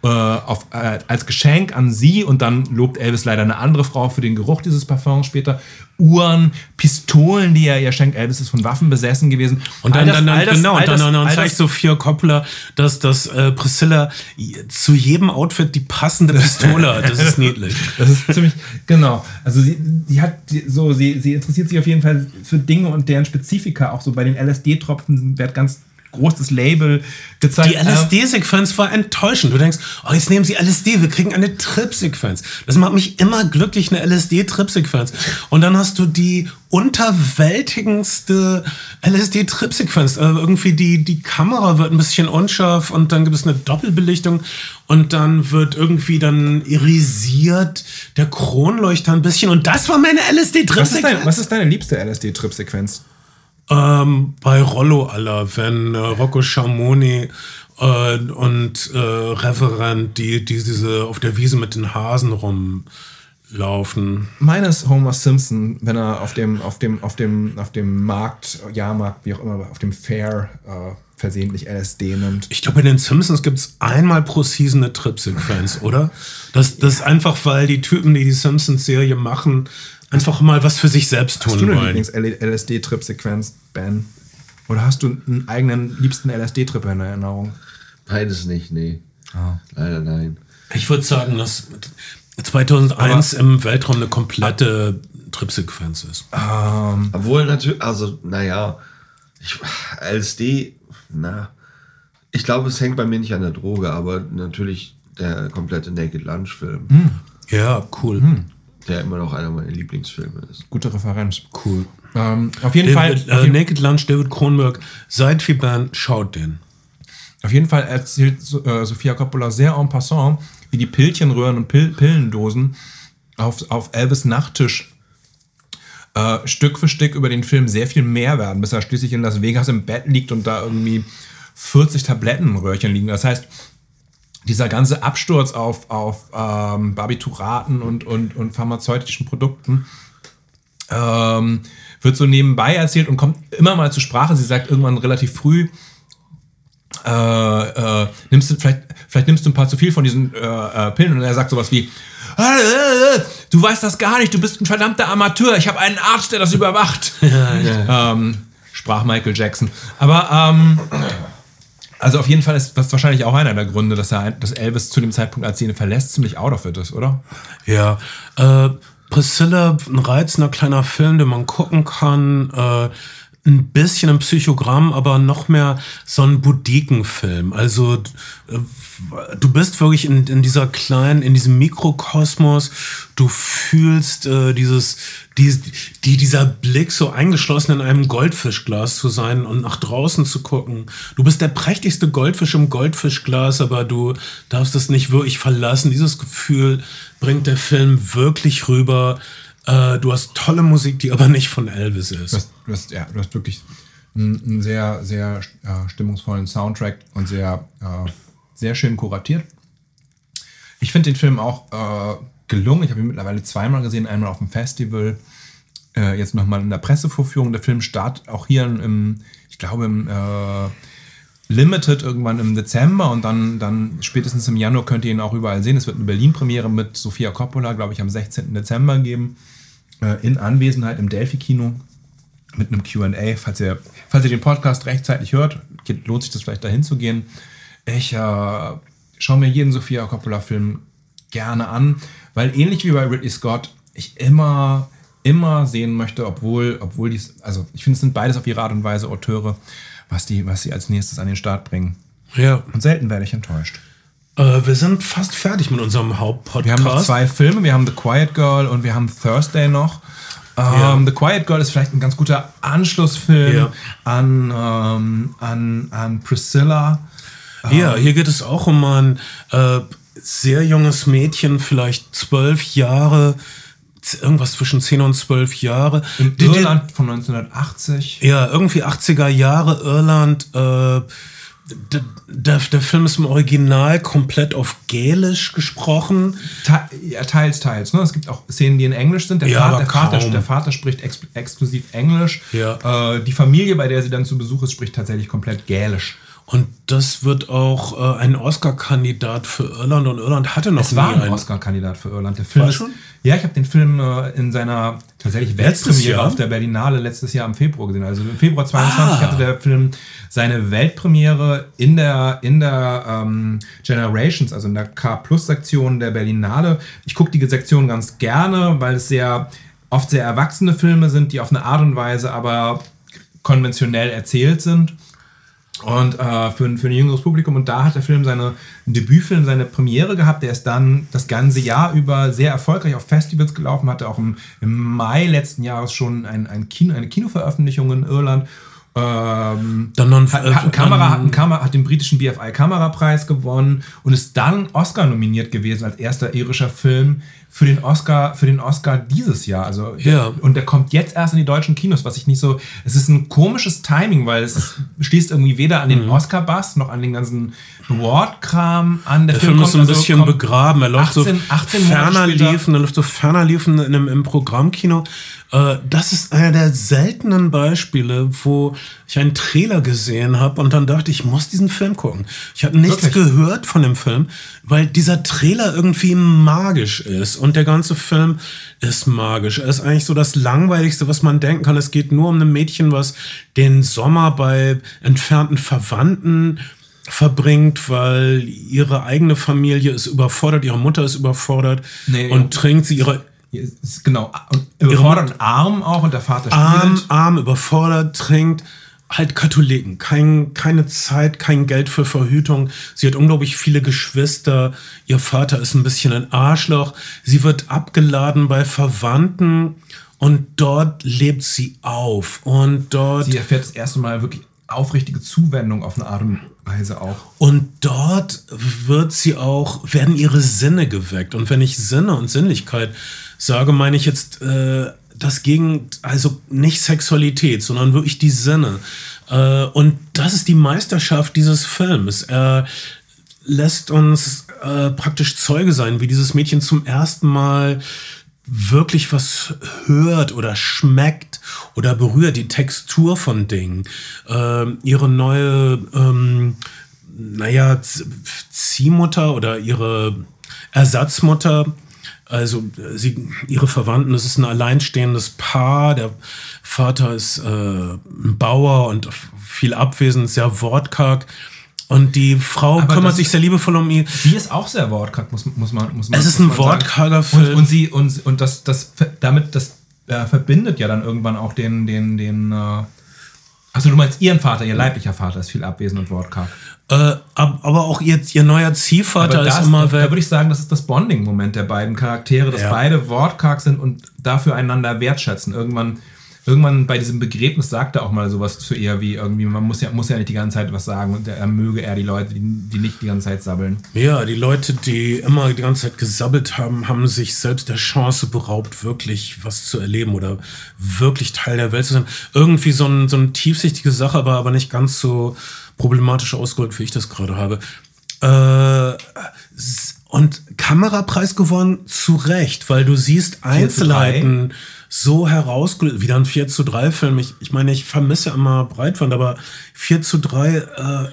äh, auf, äh, als Geschenk an sie und dann lobt Elvis leider eine andere Frau für den Geruch dieses Parfums später. Uhren, Pistolen, die er ihr schenkt. Elvis ist von Waffen besessen gewesen. Und dann, das- dann, dann das- genau, und dann, zeigt Sophia Coppola, dass, dass äh, Priscilla zu jedem Outfit die passende Pistole hat. Das ist niedlich. Das ist ziemlich, genau. Also sie, die hat die- so, sie, sie interessiert sich auf jeden Fall für Dinge und deren Spezifika. Auch so bei den LSD-Tropfen wird ganz groß das Label gezeigt. Die LSD-Sequenz war enttäuschend. Du denkst, oh, jetzt nehmen sie LSD, wir kriegen eine Trip-Sequenz. Das macht mich immer glücklich, eine LSD-Trip-Sequenz. Und dann hast du die unterwältigendste LSD-Trip-Sequenz. Also irgendwie die, die Kamera wird ein bisschen unscharf und dann gibt es eine Doppelbelichtung und dann wird irgendwie dann irisiert der Kronleuchter ein bisschen und das war meine Was LSD-Trip-Sequenz. was ist deine liebste LSD-Trip-Sequenz? Ähm, bei Rollo aller, wenn äh, Rocco Schamoni äh, und äh, Reverend, die, die diese auf der Wiese mit den Hasen rumlaufen. Meines Homer Simpson, wenn er auf dem, auf dem, auf dem, auf dem Markt, Jahrmarkt, wie auch immer, auf dem Fair äh, versehentlich LSD nimmt. Ich glaube, bei den Simpsons gibt es einmal pro Season eine Trip-Sequenz, oder? Das, das ist einfach, weil die Typen, die die Simpsons-Serie machen, einfach mal was für sich selbst Hast du tun eine wollen. Lieblings-LSD-Trip-Sequenz, Ben? Oder hast du einen eigenen liebsten LSD-Trip in Erinnerung? Beides nicht, nee. Ah. Leider nein. Ich würde sagen, dass 2001 im Weltraum eine komplette Trip-Sequenz ist. Obwohl natürlich, also, naja, ich, LSD, na, ich glaube, es hängt bei mir nicht an der Droge, aber natürlich der komplette Naked Lunch Film, Ja, cool. Der immer noch einer meiner Lieblingsfilme ist. Gute Referenz. Cool. Ähm, auf jeden David, Fall. Auf äh, jeden, Naked Lunch, David Kronberg, seid viel Band, schaut den. Auf jeden Fall erzählt äh, Sophia Coppola sehr en passant, wie die Pillchenröhren und Pill Pillendosen auf, auf Elvis Nachttisch äh, Stück für Stück über den Film sehr viel mehr werden, bis er schließlich in Las Vegas im Bett liegt und da irgendwie 40 Tablettenröhrchen liegen. Das heißt, dieser ganze Absturz auf, auf ähm, Barbituraten und, und, und pharmazeutischen Produkten ähm, wird so nebenbei erzählt und kommt immer mal zur Sprache. Sie sagt irgendwann relativ früh, äh, äh, nimmst du vielleicht, vielleicht nimmst du ein paar zu viel von diesen äh, äh, Pillen und er sagt sowas wie, "Äh, du weißt das gar nicht, du bist ein verdammter Amateur, ich habe einen Arzt, der das überwacht. ähm, sprach Michael Jackson. Aber ähm, also auf jeden Fall ist das wahrscheinlich auch einer der Gründe, dass, er, dass Elvis zu dem Zeitpunkt, als sie ihn verlässt, ziemlich out of it ist, oder? Ja. Äh, Priscilla, ein reizender kleiner Film, den man gucken kann. Äh, ein bisschen ein Psychogramm, aber noch mehr so ein Boudikenfilm. Also äh, du bist wirklich in, in dieser kleinen, in diesem Mikrokosmos. Du fühlst äh, dieses, die, die, dieser Blick so eingeschlossen in einem Goldfischglas zu sein und nach draußen zu gucken. Du bist der prächtigste Goldfisch im Goldfischglas, aber du darfst es nicht wirklich verlassen. Dieses Gefühl bringt der Film wirklich rüber. Äh, du hast tolle Musik, die aber nicht von Elvis ist. Hast, du hast, ja, du hast wirklich einen, sehr, sehr äh, stimmungsvollen Soundtrack und sehr, äh, sehr schön kuratiert. Ich finde den Film auch äh, gelungen. Ich habe ihn mittlerweile zweimal gesehen, einmal auf dem Festival, äh, jetzt nochmal in der Pressevorführung. Der Film startet auch hier im, ich glaube, im äh, Limited irgendwann im Dezember und dann, dann spätestens im Januar könnt ihr ihn auch überall sehen. Es wird eine Berlin-Premiere mit Sofia Coppola, glaube ich, am 16. Dezember geben. Äh, in Anwesenheit im Delphi-Kino mit einem QA. Falls ihr, falls ihr den Podcast rechtzeitig hört, lohnt sich das vielleicht dahin zu gehen. Ich äh, schaue mir jeden Sofia Coppola-Film gerne an, weil ähnlich wie bei Ridley Scott ich immer, immer sehen möchte, obwohl, obwohl dies, also ich finde, es sind beides auf ihre Art und Weise Auteure, was, die, was sie als nächstes an den Start bringen. Ja. Und selten werde ich enttäuscht. Äh, wir sind fast fertig mit unserem Hauptpodcast. Wir haben noch zwei Filme. Wir haben The Quiet Girl und wir haben Thursday noch. Ähm, Ja. The Quiet Girl ist vielleicht ein ganz guter Anschlussfilm Ja. an, ähm, an, an Priscilla. Ja, hier geht es auch um ein äh, sehr junges Mädchen, vielleicht zwölf Jahre, irgendwas zwischen 10 und 12 Jahre. In Irland von 1980. Ja, irgendwie 80er Jahre Irland. Äh, der, der Film ist im Original komplett auf Gälisch gesprochen. Te ja, teils, teils. Ne? Es gibt auch Szenen, die in Englisch sind. Der, Ja, Vater, der, Vater, der Vater spricht ex exklusiv Englisch. Ja. Äh, die Familie, bei der sie dann zu Besuch ist, spricht tatsächlich komplett Gälisch. Und das wird auch äh, ein Oscar-Kandidat für Irland. Und Irland hatte noch Es war nie ein einen. Oscar-Kandidat für Irland. Der Film War schon? Ja, ich habe den Film äh, in seiner tatsächlich Weltpremiere auf der Berlinale letztes Jahr im Februar gesehen. Also im Februar 22 Ah. hatte der Film seine Weltpremiere in der, in der ähm, Generations, also in der K-Plus-Sektion der Berlinale. Ich gucke die Sektion ganz gerne, weil es sehr oft sehr erwachsene Filme sind, die auf eine Art und Weise aber konventionell erzählt sind. Und äh, für, ein- für ein jüngeres Publikum. Und da hat der Film seine ein Debütfilm, seine Premiere gehabt. Der ist dann das ganze Jahr über sehr erfolgreich auf Festivals gelaufen, hatte auch im, im Mai letzten Jahres schon ein, ein Kino, eine Kinoveröffentlichung in Irland. Ähm, Dann ein, hat, äh, hat, ein Kamera, hat, Kamera, hat den britischen BFI Kamerapreis gewonnen und ist dann Oscar nominiert gewesen als erster irischer Film für den Oscar für den Oscar dieses Jahr. Also Ja. und der kommt jetzt erst in die deutschen Kinos, was ich nicht so. Es ist ein komisches Timing, weil es ist, schließt irgendwie weder an den Mhm. Oscar-Bass noch an den ganzen Award-Kram an. Der Film ist so ein also bisschen begraben. Er läuft 18 so 18 Monate ferner liefen, er läuft so ferner liefen in einem, im Programmkino. Äh, das ist einer der seltenen Beispiele, wo ich einen Trailer gesehen habe und dann dachte, ich muss diesen Film gucken. Ich habe nichts Wirklich? gehört von dem Film, weil dieser Trailer irgendwie magisch ist und der ganze Film ist magisch. Er ist eigentlich so das langweiligste, was man denken kann. Es geht nur um ein Mädchen, was den Sommer bei entfernten Verwandten verbringt, weil ihre eigene Familie ist überfordert, ihre Mutter ist überfordert Nee, und ja. trinkt sie ihre genau und überfordert und arm auch und der Vater arm, spielt. arm, überfordert, trinkt. Halt Katholiken, kein, keine Zeit, kein Geld für Verhütung. Sie hat unglaublich viele Geschwister. Ihr Vater ist ein bisschen ein Arschloch. Sie wird abgeladen bei Verwandten und dort lebt sie auf. Und dort Sie erfährt das erste Mal wirklich aufrichtige Zuwendung auf eine Art und Weise auch. Und dort wird sie auch, werden ihre Sinne geweckt. Und wenn ich Sinne und Sinnlichkeit sage, meine ich jetzt äh, das Gegen, also nicht Sexualität, sondern wirklich die Sinne. Äh, und das ist die Meisterschaft dieses Films. Er lässt uns äh, praktisch Zeuge sein, wie dieses Mädchen zum ersten Mal wirklich was hört oder schmeckt oder berührt, die Textur von Dingen, ähm, ihre neue, ähm, naja, Ziehmutter oder ihre Ersatzmutter, also äh, sie, ihre Verwandten, das ist ein alleinstehendes Paar, der Vater ist äh, ein Bauer und viel abwesend, sehr wortkarg. Und die Frau Aber kümmert sich sehr liebevoll um ihn. Sie ist auch sehr wortkarg, muss, muss man muss man Es ist ein wortkarger Und, Film. und sie und, und das das damit das äh, verbindet ja dann irgendwann auch den den den äh, also du meinst ihren Vater, ihr leiblicher Vater ist viel abwesend und wortkarg. Äh, ab, aber auch ihr, ihr neuer Ziehvater Aber ist das, immer da, da weg. würde ich sagen, das ist das Bonding-Moment der beiden Charaktere, dass Ja. beide wortkarg sind und dafür einander wertschätzen. Irgendwann, irgendwann bei diesem Begräbnis sagt er auch mal sowas zu ihr wie irgendwie, man muss ja, muss ja nicht die ganze Zeit was sagen und er möge er die Leute, die, die nicht die ganze Zeit sabbeln. Ja, die Leute, die immer die ganze Zeit gesabbelt haben, haben sich selbst der Chance beraubt, wirklich was zu erleben oder wirklich Teil der Welt zu sein. Irgendwie so, ein, so eine tiefsichtige Sache, aber, aber nicht ganz so problematisch ausgedrückt, wie ich das gerade habe. Äh, und Kamerapreis gewonnen, zu Recht, weil du siehst Einzelheiten so herausgelöst. Wieder ein 4 zu 3 Film. Ich, ich meine, ich vermisse immer Breitwand, aber 4 zu 3, äh,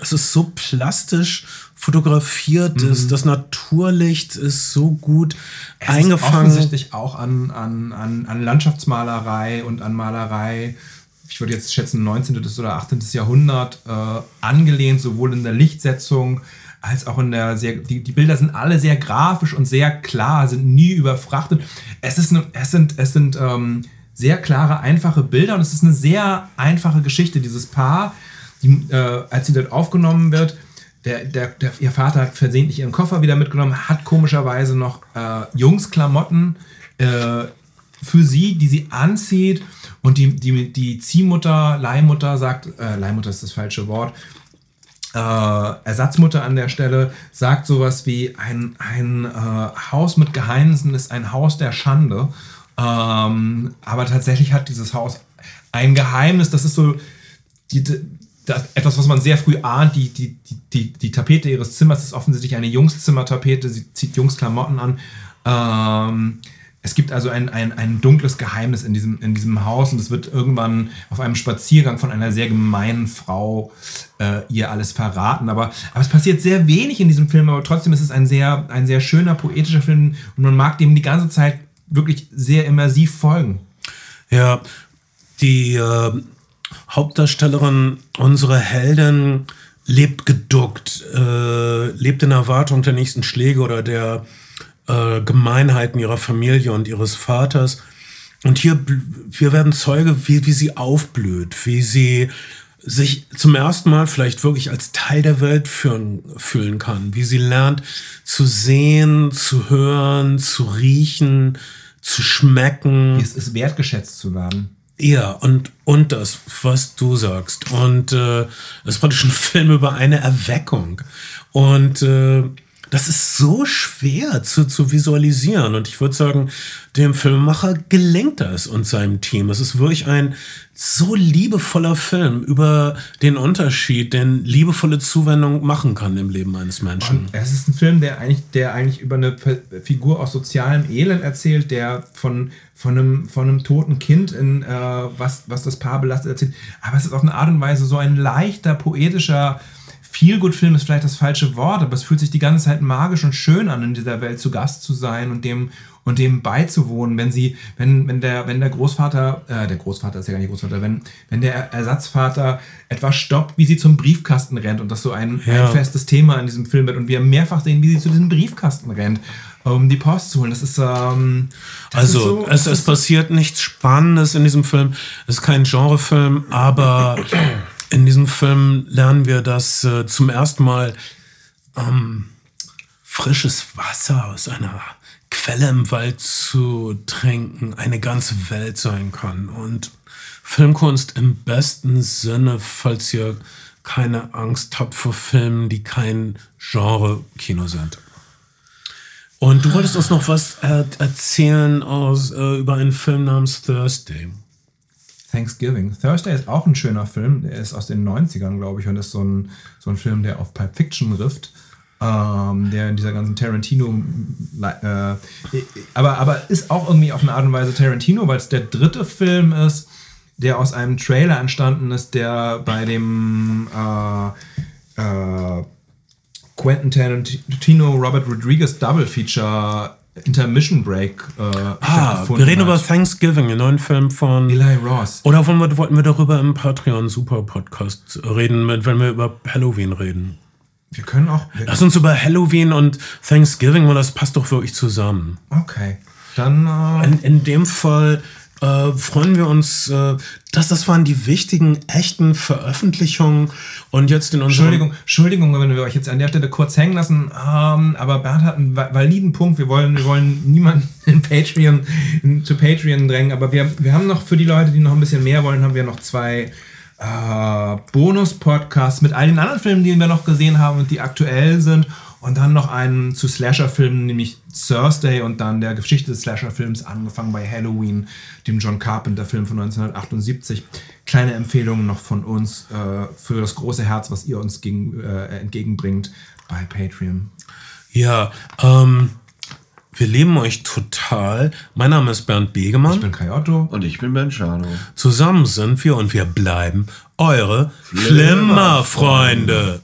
es ist so plastisch fotografiert, das, das Naturlicht ist so gut Es ist eingefangen. offensichtlich auch an, an, an, an Landschaftsmalerei und an Malerei, ich würde jetzt schätzen 19. oder 18. Jahrhundert, äh, angelehnt, sowohl in der Lichtsetzung als auch in der sehr, die, die Bilder sind alle sehr grafisch und sehr klar, sind nie überfrachtet. Es, ist eine, es sind, es sind ähm, sehr klare, einfache Bilder und es ist eine sehr einfache Geschichte. Dieses Paar, die, äh, als sie dort aufgenommen wird, der, der, der, ihr Vater hat versehentlich ihren Koffer wieder mitgenommen, hat komischerweise noch äh, Jungsklamotten äh, für sie, die sie anzieht. Und die, die, die Ziehmutter, Leihmutter sagt, äh, Leihmutter ist das falsche Wort, äh, Ersatzmutter an der Stelle sagt sowas wie, ein, ein äh, Haus mit Geheimnissen ist ein Haus der Schande. Ähm, aber tatsächlich hat dieses Haus ein Geheimnis, das ist so die, das, etwas, was man sehr früh ahnt. Die, die, die, die, Tapete ihres Zimmers ist offensichtlich eine Jungszimmertapete, sie zieht Jungsklamotten an. Ähm, es gibt also ein, ein, ein dunkles Geheimnis in diesem, in diesem Haus und es wird irgendwann auf einem Spaziergang von einer sehr gemeinen Frau äh, ihr alles verraten. Aber, aber es passiert sehr wenig in diesem Film, aber trotzdem ist es ein sehr, ein sehr schöner, poetischer Film und man mag dem die ganze Zeit wirklich sehr immersiv folgen. Ja, die äh, Hauptdarstellerin, unsere Heldin, lebt geduckt, äh, lebt in Erwartung der nächsten Schläge oder der äh, Gemeinheiten ihrer Familie und ihres Vaters. Und hier, wir werden Zeuge, wie, wie sie aufblüht, wie sie sich zum ersten Mal vielleicht wirklich als Teil der Welt fühlen, fühlen kann, wie sie lernt zu sehen, zu hören, zu riechen, zu schmecken. Es ist, wertgeschätzt zu werden. Ja, und, und das, was du sagst. Und äh, das ist praktisch ein Film über eine Erweckung. Und äh, das ist so schwer zu, zu visualisieren. Und ich würde sagen, dem Filmemacher gelingt das und seinem Team. Es ist wirklich ein so liebevoller Film über den Unterschied, den liebevolle Zuwendung machen kann im Leben eines Menschen. Und es ist ein Film, der eigentlich, der eigentlich über eine Figur aus sozialem Elend erzählt, der von, von, einem, von einem toten Kind, in, äh, was, was das Paar belastet, erzählt. Aber es ist auf eine Art und Weise so ein leichter, poetischer, Feelgood-Film ist vielleicht das falsche Wort, aber es fühlt sich die ganze Zeit magisch und schön an, in dieser Welt zu Gast zu sein und dem und dem beizuwohnen, wenn sie, wenn, wenn der, wenn der Großvater, äh, der Großvater ist ja gar nicht Großvater, wenn, wenn der Ersatzvater etwas stoppt, wie sie zum Briefkasten rennt und das so ein, ja. ein festes Thema in diesem Film wird und wir mehrfach sehen, wie sie zu diesem Briefkasten rennt, um die Post zu holen. Das ist, ähm, das also, ist so, es, es passiert nichts Spannendes in diesem Film. Es ist kein Genrefilm, aber in diesem Film lernen wir, dass äh, zum ersten Mal ähm, frisches Wasser aus einer Quelle im Wald zu trinken eine ganze Welt sein kann. Und Filmkunst im besten Sinne, falls ihr keine Angst habt vor Filmen, die kein Genre-Kino sind. Und du wolltest uns noch was erzählen aus, äh, über einen Film namens Thursday. Thanksgiving. Thursday ist auch ein schöner Film. Der ist aus den 90ern, glaube ich, und ist so ein, so ein Film, der auf Pulp Fiction rifft. Ähm, der in dieser ganzen Tarantino, äh, aber, aber ist auch irgendwie auf eine Art und Weise Tarantino, weil es der dritte Film ist, der aus einem Trailer entstanden ist, der bei dem äh, äh, Quentin Tarantino Robert Rodriguez Double Feature Intermission Break äh, ah, Wir reden hat. über Thanksgiving, den neuen Film von Eli Ross. Oder wollen wir, wollten wir darüber im Patreon Super Podcast reden, wenn wir über Halloween reden? Wir können auch. Wir Lass uns über Halloween und Thanksgiving, weil das passt doch wirklich zusammen. Okay. Dann. Äh in, in dem Fall äh, freuen wir uns, äh, dass das waren die wichtigen, echten Veröffentlichungen. Und jetzt in unserem... Entschuldigung, Entschuldigung, wenn wir euch jetzt an der Stelle kurz hängen lassen, ähm, aber Bernd hat einen validen Punkt. Wir wollen, wir wollen niemanden in Patreon, in, zu Patreon drängen, aber wir, wir haben noch für die Leute, die noch ein bisschen mehr wollen, haben wir noch zwei äh, Bonus-Podcasts mit all den anderen Filmen, die wir noch gesehen haben und die aktuell sind und dann noch einen zu Slasher-Filmen, nämlich Thursday und dann der Geschichte des Slasher-Films, angefangen bei Halloween, dem John Carpenter-Film von 1978. Kleine Empfehlungen noch von uns äh, für das große Herz, was ihr uns gegen, äh, entgegenbringt bei Patreon. Ja, ähm, wir leben euch total. Mein Name ist Bernd Begemann. Ich bin Kai Otto. Und ich bin Ben Schano. Zusammen sind wir und wir bleiben eure Flimmerfreunde.